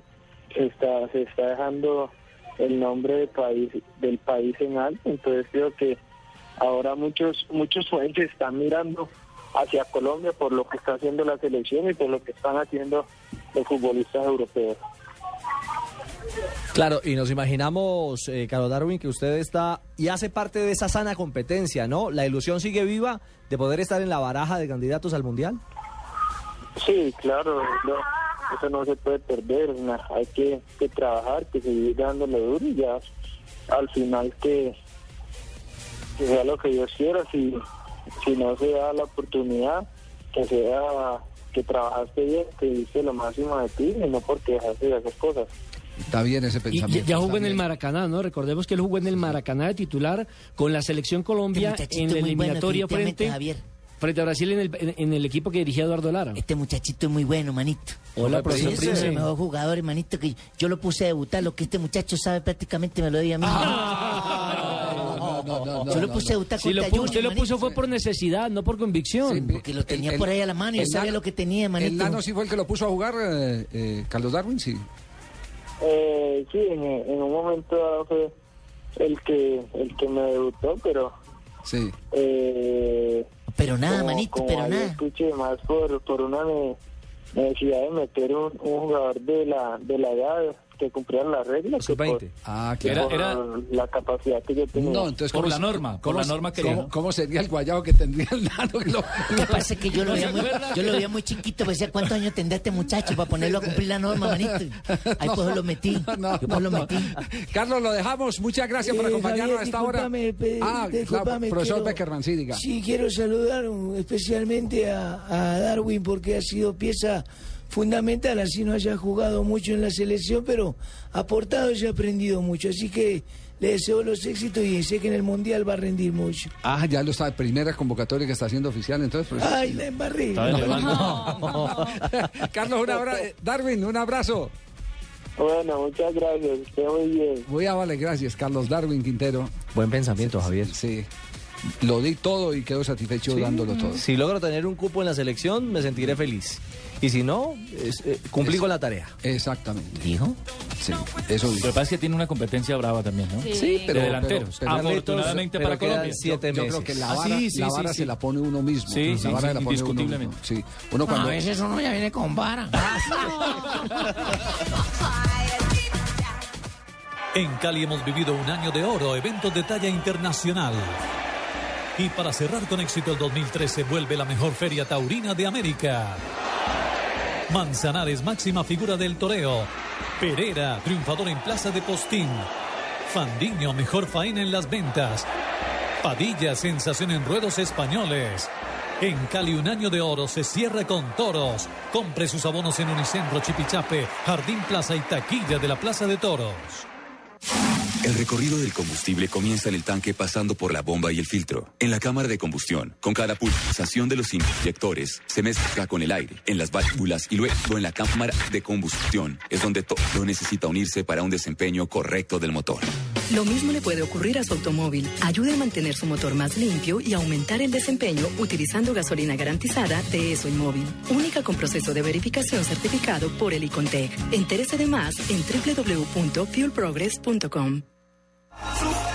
se está dejando el nombre del país, del país en alto, entonces creo que ahora muchos muchos países están mirando hacia Colombia por lo que está haciendo la selección y por lo que están haciendo los futbolistas europeos. Claro, y nos imaginamos, eh, Carlos Darwin, que usted está y hace parte de esa sana competencia, ¿no? La ilusión sigue viva de poder estar en la baraja de candidatos al Mundial. Sí, claro, no, eso no se puede perder, hay que, que trabajar, que seguir dándole duro y ya al final que, que sea lo que Dios quiera, si, si no se da la oportunidad, que sea que trabajaste bien, que hiciste lo máximo de ti y no porque dejaste de hacer cosas. Está bien ese Y pensamiento. ya, ya jugó en el. Maracaná, ¿no? Recordemos que él jugó en el Maracaná de titular con la selección Colombia Este en la bueno, eliminatoria definitivamente, frente, Javier. frente a Brasil en el, en, en el equipo que dirigía Eduardo Lara. Este muchachito es muy bueno, manito. Hola, Sí, profesor es Prince. el mejor jugador, hermanito, que yo lo puse a debutar. Lo que este muchacho sabe prácticamente me lo dio a mí. yo lo puse a debutar Si lo contra pu- Junior, usted lo puso fue por necesidad, no por convicción. Porque lo tenía por ahí a la mano y el sabía lo que tenía, manito. El nano sí fue el que lo puso a jugar, eh, eh, Carlos Darwin, sí. Eh, sí, en, en un momento dado fue el que el que me debutó, pero Sí. eh, pero nada, como- manito, como pero nada. escuché más por por una ne- necesidad de meter un, un jugador de la de la edad que cumpliera las reglas que por, Ah, que claro. por la capacidad que yo tenía No, entonces Por ¿cómo la norma, por ¿cómo la norma que ¿cómo, cómo sería el guayabo que tendría el nano? Que lo, Lo que pasa es que yo lo veía muy, yo lo veía muy chiquito, pues decía cuántos años tendrá este muchacho para ponerlo a cumplir la norma, manito. Ahí pues lo metí. yo pues lo metí. Carlos, lo dejamos. Muchas gracias por Eh, acompañarnos Javier, a esta hora. pe- Ah, claro, profesor quiero- Beckerman, sí, diga. Sí, quiero saludar um, especialmente a, a Darwin porque ha sido pieza fundamental, así no haya jugado mucho en la selección, pero ha aportado y ha aprendido mucho. Así que le deseo los éxitos y sé que en el Mundial va a rendir mucho. Ah, ya lo está, primera convocatoria que está haciendo oficial, entonces. pues- Ay, la embarré. No, no. Carlos, un abrazo. Darwin, un abrazo. Bueno, muchas gracias, esté muy bien. Muy amable, gracias, Carlos Darwin Quintero. Buen pensamiento, Javier. Sí. Lo di todo y quedo satisfecho Sí. dándolo todo. Si logro tener un cupo en la selección, me sentiré feliz. Y si no, es- eh, cumplí con la tarea. Exactamente. ¿Dijo? Sí, eso Lo que pasa es que tiene una competencia brava también, ¿no? Sí. Sí, pero- De delanteros. pero- pero- Afortunadamente pero para Colombia. siete Yo- yo creo que la Ah, vara- sí, sí, la vara sí. se la pone uno mismo. Sí, La sí, vara la pone uno indiscutiblemente. mismo. Sí. Uno cuando... A veces uno ya viene con vara. En Cali hemos vivido un año de oro, eventos de talla internacional. Y para cerrar con éxito el 2013 vuelve la mejor feria taurina de América. Manzanares, máxima figura del toreo. Pereira, triunfador en Plaza de Postín. Fandiño, mejor faena en las ventas. Padilla, sensación en ruedos españoles. En Cali un año de oro se cierra con toros. Compre sus abonos en Unicentro, Chipichape, Jardín Plaza y Taquilla de la Plaza de Toros. El recorrido del combustible comienza en el tanque pasando por la bomba y el filtro. En la cámara de combustión, con cada pulsación de los inyectores, se mezcla con el aire, en las válvulas y luego en la cámara de combustión. Es donde todo necesita unirse para un desempeño correcto del motor. Lo mismo le puede ocurrir a su automóvil. Ayude a mantener su motor más limpio y aumentar el desempeño utilizando gasolina garantizada de ESO Inmóvil. Única con proceso de verificación certificado por el Icontec. Entérese de más en www.fuelprogress.com www.radiomaría.com.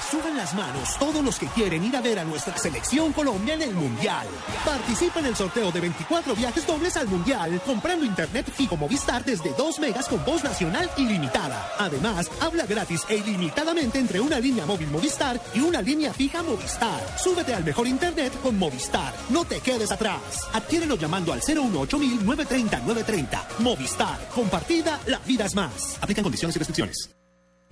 Suban las manos todos los que quieren ir a ver a nuestra selección Colombia en el Mundial. Participa en el sorteo de 24 viajes dobles al Mundial comprando internet fijo Movistar desde 2 megas con voz nacional ilimitada. Además, habla gratis e ilimitadamente entre una línea móvil Movistar y una línea fija Movistar. Súbete al mejor internet con Movistar. No te quedes atrás. Adquiérelo llamando al 018 930 930. Movistar. Compartida, la vida es más. Aplican condiciones y restricciones.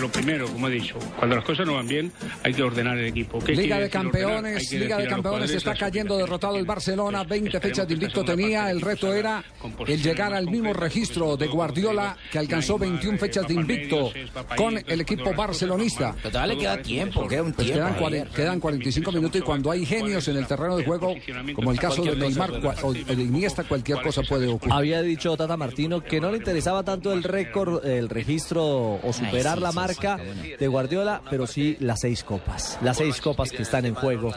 Lo primero, como he dicho, cuando las cosas no van bien, hay que ordenar el equipo. ¿Qué Liga de ordenar? Campeones, Liga de Campeones está cayendo derrotado el Barcelona, 20 fechas de invicto tenía, el reto era el llegar al mismo registro de Guardiola que alcanzó 21 fechas de invicto con el equipo barcelonista. Pero todavía le queda tiempo, queda un Pues tiempo. quedan, quedan 45 minutos y cuando hay genios en el terreno de juego, como el caso de Neymar o de Iniesta, cualquier cosa puede ocurrir. Había dicho Tata Martino que no le interesaba tanto el récord, el registro o superar la marca marca de Guardiola, pero sí las seis copas. Las seis copas que están en juego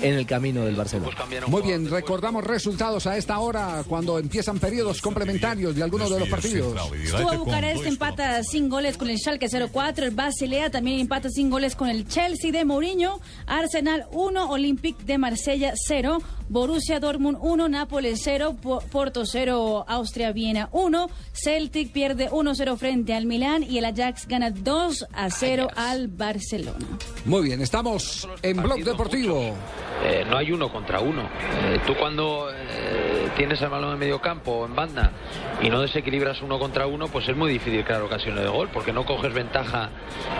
en el camino del Barcelona. Muy bien, recordamos resultados a esta hora cuando empiezan periodos complementarios de algunos de los partidos. Estuvo Bucarest empata sin goles con el Schalke 0-4, el Basilea también empata sin goles con el Chelsea de Mourinho, Arsenal 1, Olympique de Marsella 0, Borussia Dortmund 1, Nápoles 0, Po- Porto 0, Austria Viena 1, Celtic pierde 1-0 frente al Milán y el Ajax gana 2-0 al Barcelona. Muy bien, estamos en Blog Deportivo. Eh, no hay uno contra uno. Eh, tú cuando eh, tienes el balón en medio campo o en banda y no desequilibras uno contra uno, pues es muy difícil crear ocasiones de gol, porque no coges ventaja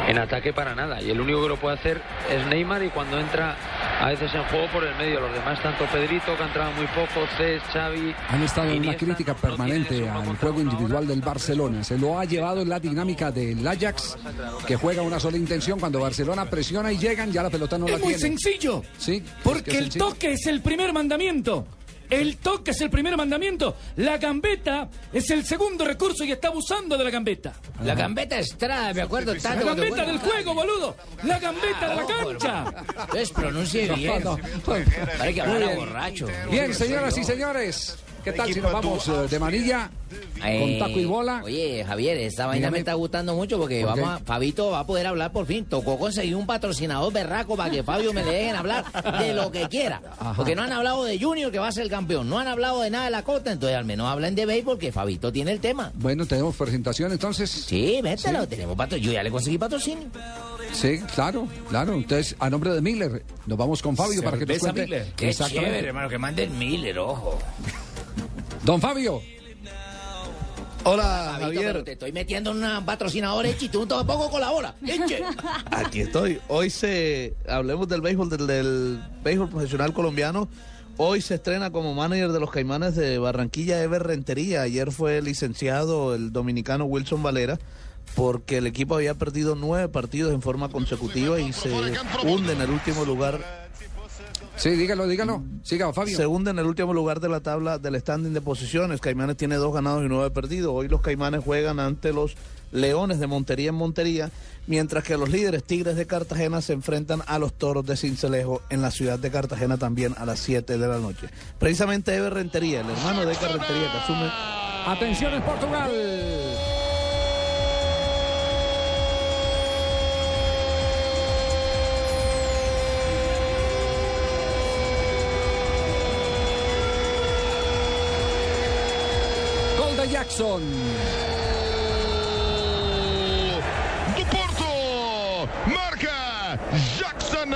en ataque para nada. Y el único que lo puede hacer es Neymar y cuando entra a veces en juego por el medio. Los demás, tanto Pedrito, que ha entrado muy poco, Cés, Xavi... Han estado en una crítica permanente al juego individual del Barcelona. Se lo ha llevado en la dinámica del Ajax, que juega una sola intención. Cuando Barcelona presiona y llegan, ya la pelota no la Es muy tiene. sencillo. Sí, Porque es el sencillo. toque es el primer mandamiento. El toque es el primer mandamiento. La gambeta es el segundo recurso y está abusando de la gambeta. La gambeta Estrada, me acuerdo La tanto. cuando gambeta del juego, boludo. La gambeta de la cancha. Entonces pronuncie bien. No, no. Parece que bien. borracho. Bien, señoras y señores. ¿Qué tal si nos vamos eh, de manilla con Eh, taco y bola? Oye, Javier, esta vaina Dígame. me está gustando mucho porque ¿Por vamos a, Fabito va a poder hablar por fin. Tocó conseguir un patrocinador berraco para que Fabio me le dejen hablar de lo que quiera. Ajá. Porque no han hablado de Junior que va a ser el campeón, no han hablado de nada de la Costa, entonces al menos hablan de béisbol porque Fabito tiene el tema. Bueno, tenemos presentación entonces. Sí, mételo, Sí. tenemos patro Yo ya le conseguí patrocinio. Sí, claro, claro. Entonces, a nombre de Miller, nos vamos con Fabio para que nos cuente. Miller. Qué chévere, hermano, que mande el Miller, ojo. Don Fabio. Hola, Fabito, Javier. pero te estoy metiendo en un patrocinador Eche y tú tampoco colabora. Eche. Aquí estoy. Hoy se. Hablemos del béisbol, del, del béisbol profesional colombiano. Hoy se estrena como manager de los Caimanes de Barranquilla Ever Rentería. Ayer fue licenciado el dominicano Wilson Valera porque el equipo había perdido nueve partidos en forma consecutiva y se hunde en el último lugar. Sí, dígalo, dígalo. Siga, Fabio. Se hunde en el último lugar de la tabla del standing de posiciones. Caimanes tiene dos ganados y nueve perdidos. Hoy los Caimanes juegan ante los Leones de Montería en Montería, mientras que los líderes Tigres de Cartagena se enfrentan a los Toros de Cincelejo en la ciudad de Cartagena también a las 7 de la noche. Precisamente Ever Rentería, el hermano de Ecar Rentería que asume Atención en Portugal. Jackson. do Porto. Marca Jackson.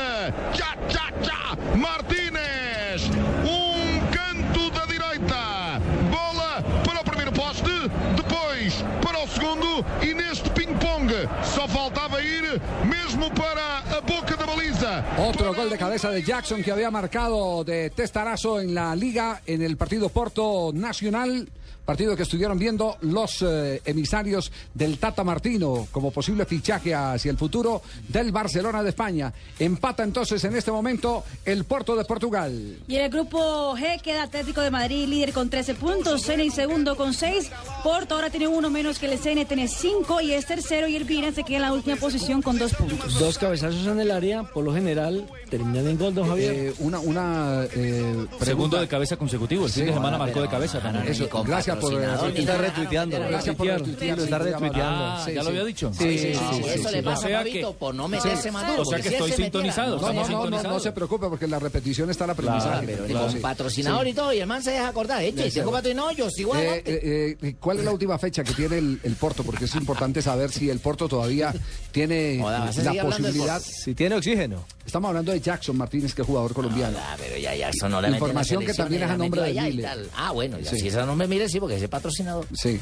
Tchá, tchá, tchá. Martínez. Um canto da direita. Bola para o primeiro poste. Depois para o segundo. E neste ping-pong só faltava ir mesmo para a boca da baliza. Otro gol de cabeza de Jackson que había marcado de testarazo en la liga en el partido Porto Nacional. Partido que estuvieron viendo los eh, emisarios del Tata Martino como posible fichaje hacia el futuro del Barcelona de España. Empata entonces en este momento el Porto de Portugal. Y en el grupo G queda Atlético de Madrid líder con 13 puntos, CN segundo con 6, Porto ahora tiene uno menos que el CN tiene 5 y es tercero y el Vina se queda en la última posición con 2 puntos. Dos cabezazos en el área, por lo general, terminan en gol, don Javier. Eh, una una eh, Segundo de cabeza consecutivo. El fin de semana marcó de cabeza también. Eso, gracias patrocinador, está retuiteando. Gracias por retuitear. Lo está retuiteando. Ah, ¿ya lo había dicho? Sí, sí, sí. Eso le pasa a Fabito por no meterse maduro. O sea que estoy se sintonizado. No, no, no, no, no se preocupe porque la repetición está el aprendizaje. Pero con patrocinador y todo, y el man se deja acordar. Eche, tengo patrocinador, yo sigo Eh, adelante. eh, eh, ¿Cuál es la última fecha que tiene el, Porto? Porque es importante saber si el Porto todavía tiene la posibilidad. Si tiene oxígeno. Estamos hablando de Jackson Martínez, que es jugador colombiano. Ah, pero ya Jackson no le la Información que también es la a nombre de allá y Miller. tal. Ah, bueno, ya Sí. si ese nombre mire, sí, porque ese patrocinador. Sí.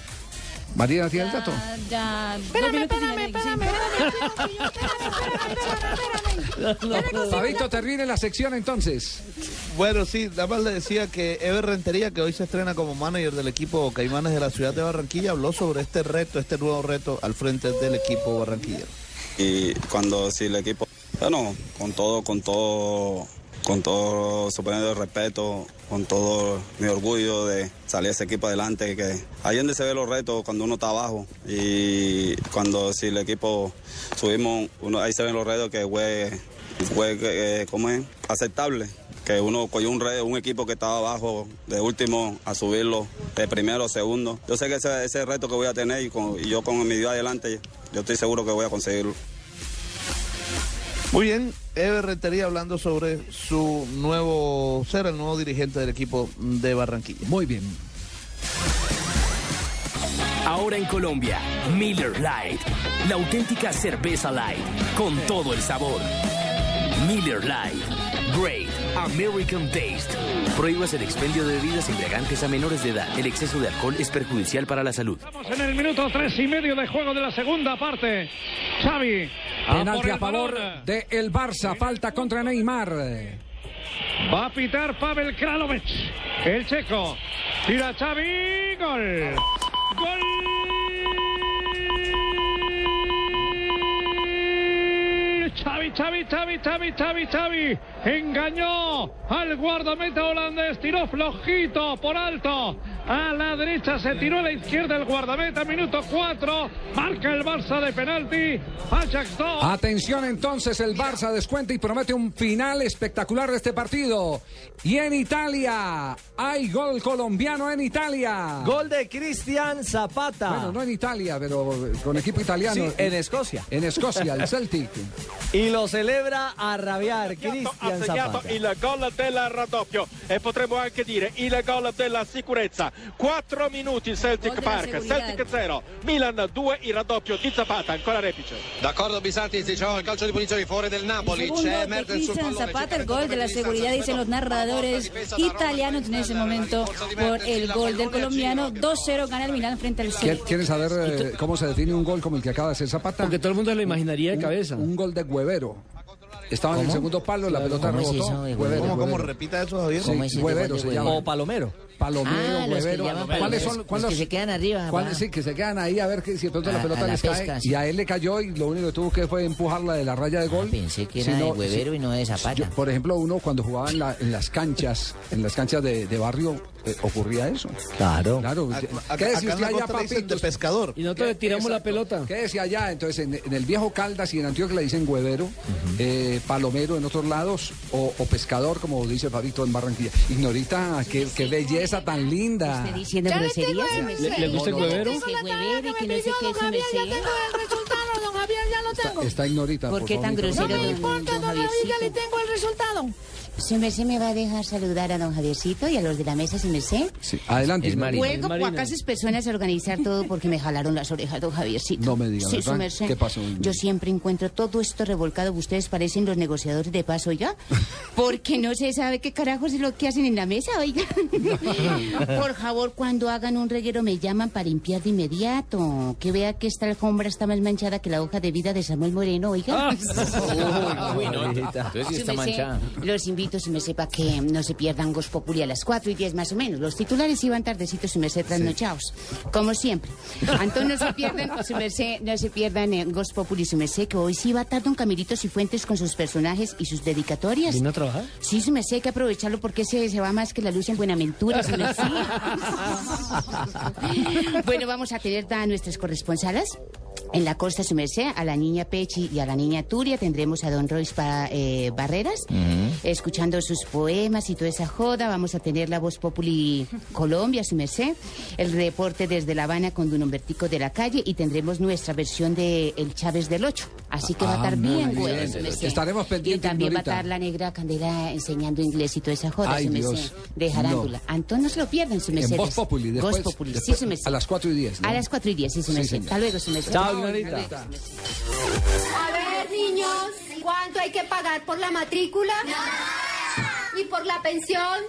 Marina, ¿tiene el dato? Ya, espérame, espérame, espérame, Fabito, termine la sección entonces. Bueno, sí, nada más le decía que Ever Rentería, que hoy se estrena como manager del equipo Caimanes de la ciudad de Barranquilla, habló sobre este reto, este nuevo reto al frente del equipo barranquillero. Y cuando si el equipo, bueno, con todo, con todo con todo, suponiendo el respeto, con todo mi orgullo de salir ese equipo adelante, que ahí donde se ve los retos cuando uno está abajo y cuando si el equipo subimos, uno, ahí se ven los retos que fue, fue eh, ¿cómo es? aceptable que uno cogió un, re- un equipo que estaba abajo de último a subirlo de primero o segundo. Yo sé que ese, ese reto que voy a tener y, con- y yo con mi Dios adelante, yo estoy seguro que voy a conseguirlo. Muy bien, Ever Rentería hablando sobre su nuevo ser, el nuevo dirigente del equipo de Barranquilla. Muy bien. Ahora en Colombia, Miller Lite, la auténtica cerveza light, con todo el sabor. Miller Lite, Great American Taste. Prohíbas el expendio de bebidas embriagantes a menores de edad. El exceso de alcohol es perjudicial para la salud. Estamos en el minuto tres y medio de juego de la segunda parte. Xavi. Penalti por a el favor balón. de el Barça. Falta contra Neymar. Va a pitar Pavel Kralovic. El checo. Tira Xavi. Gol. Gol. Xavi, Xavi, Xavi, Xavi, Xavi, Xavi. Engañó al guardameta holandés. Tiró flojito por alto. A la derecha se tiró a la izquierda el guardameta. Minuto 4. Marca el Barça de penalti. Ajax 2. Atención entonces, el Barça descuenta y promete un final espectacular de este partido. Y en Italia, hay gol colombiano en Italia. Gol de Cristian Zapata. Bueno, no en Italia, pero con equipo italiano. Sí, en Escocia. En Escocia, el Celtic. Y lo celebra a rabiar Cristian segnato il gol del raddoppio e potremmo anche dire il gol della sicurezza. 4 minuti Celtic Park. Celtic 0, Milan 2, il raddoppio di Zapata, ancora repice. D'accordo Bisanti, diceva il calcio di punizione fuori del Napoli, c'è Mertens sul pallone. Zapata, el gol de la seguridad, dicen los narradores italianos en ese momento por el gol del colombiano. 2-0 gana el Milán frente al ¿Qui- Celtic. ¿Quieres saber eh, cómo se define un gol como el que acaba de hacer Zapata? Porque todo el mundo lo imaginaría de Un- cabeza. Un, gol de huevero. Estaba en el segundo palo, la pelota ¿Cómo es rebotó. eso de Huevero, huevero? ¿Cómo, repita eso, Javier? Sí, ¿Cómo es ese huevero de se llama. O Palomero. Palomero, Ah, huevero. ¿Cuáles son? los cuáles- que se quedan arriba, cuáles- sí, que se quedan ahí a ver que si de pronto la A- pelota a la les cae. sí. Y a él le cayó y lo único que tuvo que fue empujarla de la raya de gol. Pensé que Si era de huevero si- y no de Zapata. yo, por ejemplo, uno cuando jugaba en, la- en las canchas, en las canchas de, de barrio, eh, ocurría eso. Claro. Claro. Acá- ¿Qué acá decía usted allá, dicen de pescador. Y nosotros le tiramos la pelota. ¿Qué decía allá? Entonces, en, en el viejo Caldas y en Antioquia le dicen huevero, eh, palomero en otros lados, o, o pescador, como dice Fabito en Barranquilla. Ignorita, qué, qué belleza tan linda. ¿Usted diciendo groserías? ¿Le, le gusta el No, no, huevero? Que no sé qué, Está, ignorita. ¿Por qué tan grosero, No me importa, don Javier, ya le tengo el resultado. ¿Su merced me va a dejar saludar a don Javiercito y a los de la mesa, su merced? Sí, adelante. Es Marina. Vuelvo Marina. cuacas personas a organizar todo porque me jalaron las orejas, don Javiercito. No me diga, Sí, su merced. ¿Qué pasó? Yo siempre encuentro todo esto revolcado. Ustedes parecen los negociadores de paso, oiga. Porque no se sabe qué carajos es lo que hacen en la mesa, oiga. Por favor, cuando hagan un reguero me llaman para limpiar de inmediato. Que vea que esta alfombra está más manchada que la hoja de vida de Samuel Moreno, oiga. Uy, no, entonces sí está manchada. Los invito, su merced, para que no se pierdan Gos Populi a las 4 y 10 más o menos. Los titulares iban tardecitos, su merced, trasnochados. Como siempre. Entonces no se pierdan, su merced, no se pierdan eh, Gos Populi, su merced, que hoy sí va a estar don Camilitos y Fuentes con sus personajes y sus dedicatorias. ¿Vino a trabajar? Sí, su merced, hay que aprovecharlo porque se, se va más que la luz en Buenaventura, su merced. bueno, vamos a tener a nuestras corresponsalas. En la costa, su merced, a la niña Pechi y a la niña Turia tendremos a don Royce eh, Barreras, escuchando sus poemas y toda esa joda. Vamos a tener la voz Populi Colombia, su merced, el reporte desde La Habana con don Humbertico de la Calle y tendremos nuestra versión de El Chávez del Ocho. Así que va a Ah, estar bien, güey, su merced. Estaremos pendientes, Y también va a estar la negra Candela enseñando inglés y toda esa joda, Ay, su merced, Dios. de jarándula. Entonces no se lo pierdan, su merced. En Voz Populi, después, Voz Populi, sí, después, su merced. a las 4 y 10. ¿no? A las 4 y 10, sí, su Sí, merced. señor. Hasta luego, su merced. Chao, A ver, niños, ¿cuánto hay que pagar por la matrícula? ¿Y por la pensión?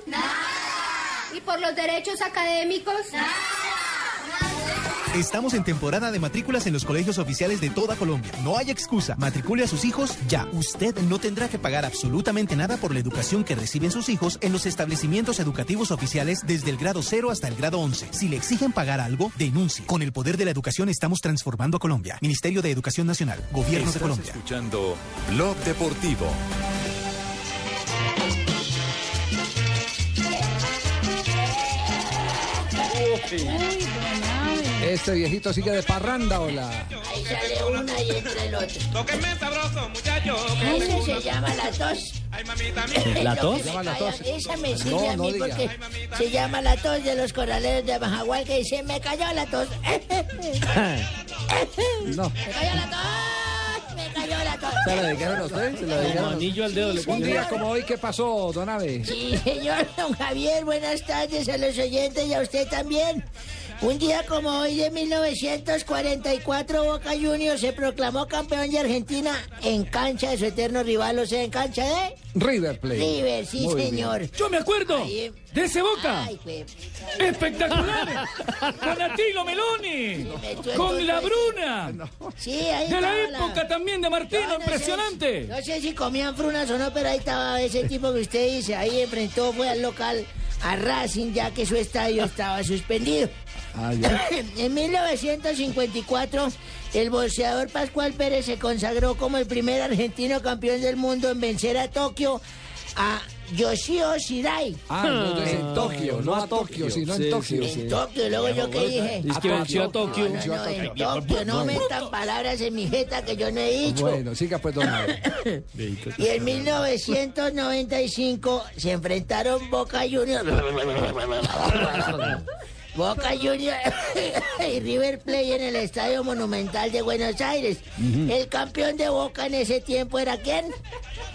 ¿Y por los derechos académicos? Estamos en temporada de matrículas en los colegios oficiales de toda Colombia. No hay excusa. Matricule a sus hijos ya. Usted no tendrá que pagar absolutamente nada por la educación que reciben sus hijos en los establecimientos educativos oficiales desde el grado 0 hasta el grado 11. Si le exigen pagar algo, denuncie. Con el poder de la educación estamos transformando a Colombia. Ministerio de Educación Nacional, Gobierno de Colombia. escuchando Blog Deportivo. Este viejito sigue de parranda, hola. Ahí sale una y entra el otro. Tóquenme sabroso, muchachos. Eso se llama la tos. ¿La Lo tos? que me ¿Llama la tos? Esa me sirve No, a no mí porque se llama la tos de los corraleros de Bajagual que dice, me cayó la tos. No. Me cayó la tos, me cayó la tos. ¿Se la dedicaron a usted? ¿Se la dedicaron? anillo al dedo le Un día como hoy, ¿qué pasó, don Ave? Sí, señor don Javier, buenas tardes a los oyentes y a usted también. Un día como hoy de 1944, Boca Juniors se proclamó campeón de Argentina en cancha de su eterno rival, o sea, en cancha de River Plate. River, sí, Muy bien. señor. Yo me acuerdo Ahí- de ese Boca. Ay, fue- Espectacular. Con Atilo Meloni. Con la pues. Bruna. Sí, ahí De la época también de Martino, No, no sé- impresionante. no sé si comían frunas o no, pero ahí estaba ese tipo que usted dice. Ahí enfrentó, fue al local a Racing, ya que su estadio estaba suspendido. Ah, ya. En 1954, el boxeador Pascual Pérez se consagró como el primer argentino campeón del mundo en vencer a Tokio a Yoshio Shirai. Ah, no, es en Tokio, no a Tokio, sino en Tokio. sí, sí. En Tokio, luego yo qué dije. Dice que venció a Tokio. No, no, no, en Tokio, no metan palabras en mi jeta que yo no he dicho. Bueno, siga pues, don. Y en 1995 se enfrentaron Boca Juniors. Boca Juniors y River Plate en el Estadio Monumental de Buenos Aires. El campeón de Boca en ese tiempo era quién?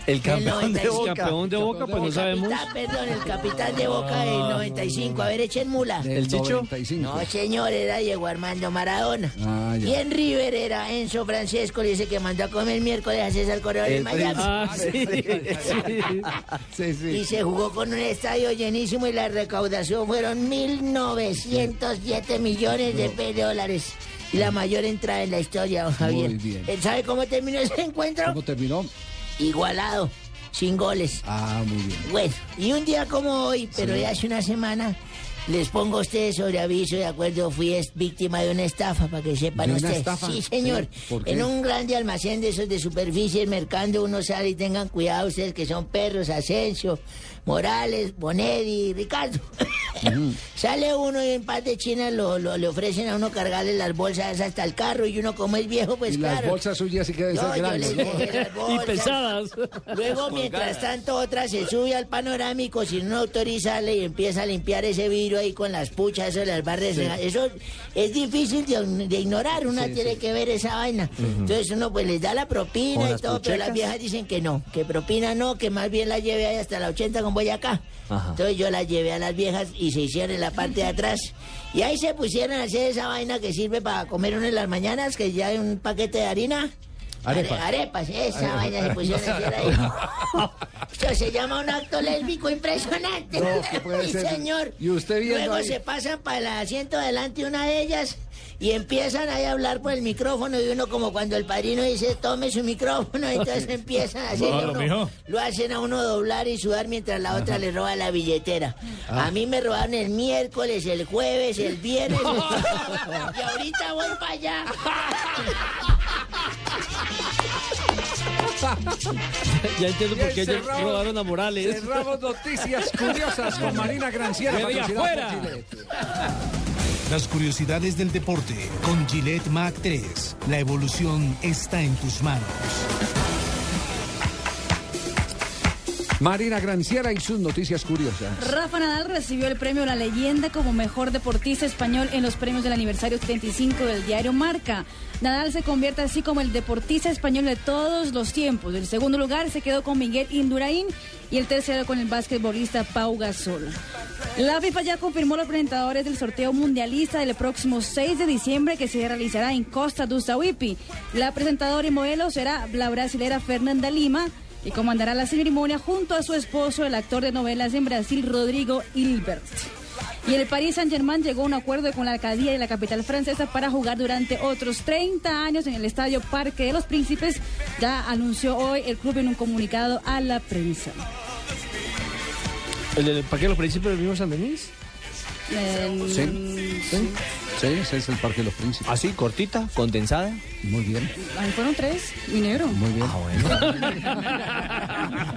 El campeón de 95. Boca. Campeón de Boca, pues no El sabemos. capitán, perdón, el capitán de Boca del 95. A ver, echen mula. Del Chicho? 95. No, señor, era Diego Armando Maradona. Ah. Y en River era Enzo Francesco, dice que mandó a comer miércoles a César Corredor en El Miami. Ah, sí. Sí, Y sí. se jugó con un estadio llenísimo y la recaudación fueron 1.907 millones de pe- dólares. Y la mayor entrada en la historia, don Javier. Muy bien. ¿Él ¿Sabe cómo terminó ese encuentro? ¿Cómo terminó? Igualado, sin goles. Ah, muy bien. Bueno, y un día como hoy, pero ya hace una semana, les pongo a ustedes sobre aviso de acuerdo, fui víctima de una estafa, para que sepan ¿De una ustedes. estafa? Sí, señor. En un grande almacén de esos de superficie, mercando, uno sale y tengan cuidado ustedes que son perros, Asensio, Morales, Bonedi, Ricardo. sale uno y en paz de China lo, lo- le ofrecen a uno cargarle las bolsas hasta el carro y uno como es viejo, pues y claro. las bolsas suyas sí que deben No, grandes. Y pesadas. Luego, mientras tanto, otra se sube al panorámico sin no autorizarle y empieza a limpiar ese vidrio ahí con las puchas, eso las barras. Eso es difícil de, de ignorar, una tiene que ver esa vaina. Entonces uno pues les da la propina ¿Con y todo, pero las viejas dicen que no, que propina no, que más bien la lleve ahí hasta la 80 con Boyacá. Ajá. Entonces yo la llevé a las viejas y se hicieron en la parte de atrás. Y ahí se pusieron a hacer esa vaina que sirve para comer uno en las mañanas, que ya hay un paquete de harina. Arepas. Are- arepas, esa vaina se pusieron a hacer ahí. Esto se llama un acto lésbico impresionante. No, que puede Sí, ser. señor. Y usted viendo Luego ahí. se pasan para el asiento delante una de ellas y empiezan ahí a hablar por el micrófono y uno como cuando el padrino dice tome su micrófono, entonces empiezan a hacer Claro, uno- mijo. lo hacen a uno doblar y sudar mientras la otra le roba la billetera. Ah. A mí me robaron el miércoles, el jueves, el viernes y ahorita voy para allá. Ya entiendo por qué ellos robaron a Morales. Cerramos noticias curiosas con Marina Granciera. ¡Que diga patrocinada por fuera! Gillette. Las curiosidades del deporte con Gillette Mac 3. La evolución está en tus manos. Marina Granciera y sus noticias curiosas. Rafa Nadal recibió el premio La Leyenda como mejor deportista español en los premios del aniversario 35 del diario Marca. Nadal se convierte así como el deportista español de todos los tiempos. El segundo lugar se quedó con Miguel Indurain y el tercero con el basquetbolista Pau Gasol. La FIFA ya confirmó los presentadores del sorteo mundialista del próximo 6 de diciembre que se realizará en Costa do Sauípe. La presentadora y modelo será la brasilera Fernanda Lima y comandará la ceremonia junto a su esposo, el actor de novelas en Brasil, Rodrigo Hilbert. Y el Paris Saint-Germain llegó a un acuerdo con la alcaldía de la capital francesa para jugar durante otros 30 años en el estadio Parque de los Príncipes. Ya anunció hoy el club en un comunicado a la prensa. ¿El del Parque de los Príncipes del mismo San Denis? Sí. Sí, sí, ese es el Parque de los Príncipes. Así, cortita, condensada. Muy bien. Ahí fueron tres, mi negro. Muy bien. Ah,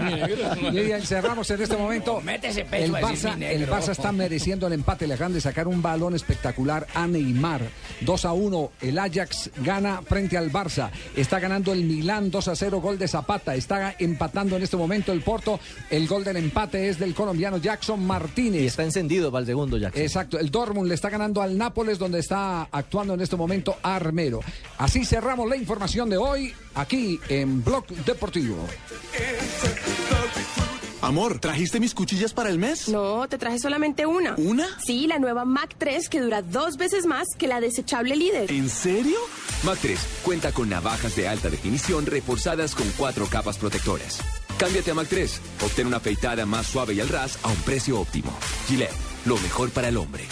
Y ahí cerramos en este momento. Mete ese pecho El Barça, el. Barça está mereciendo el empate. Le acaban de sacar un balón espectacular a Neymar. 2 a 1. El Ajax gana frente al Barça. Está ganando el Milán 2 a 0. Gol de Zapata. Está empatando en este momento el Porto. El gol del empate es del colombiano Jackson Martínez. Y está encendido para el segundo Jackson. Exacto, el Dortmund le está ganando al Nápoles donde está actuando en este momento Armero. Así cerramos la información de hoy aquí en Blog Deportivo. Amor, ¿trajiste mis cuchillas para el mes? No, te traje solamente una. ¿Una? Sí, la nueva Mac 3 que dura dos veces más que la desechable líder. ¿En serio? Mac 3 cuenta con navajas de alta definición reforzadas con cuatro capas protectoras. Cámbiate a Mac 3. Obtén una afeitada más suave y al ras a un precio óptimo. Gillette, lo mejor para el hombre.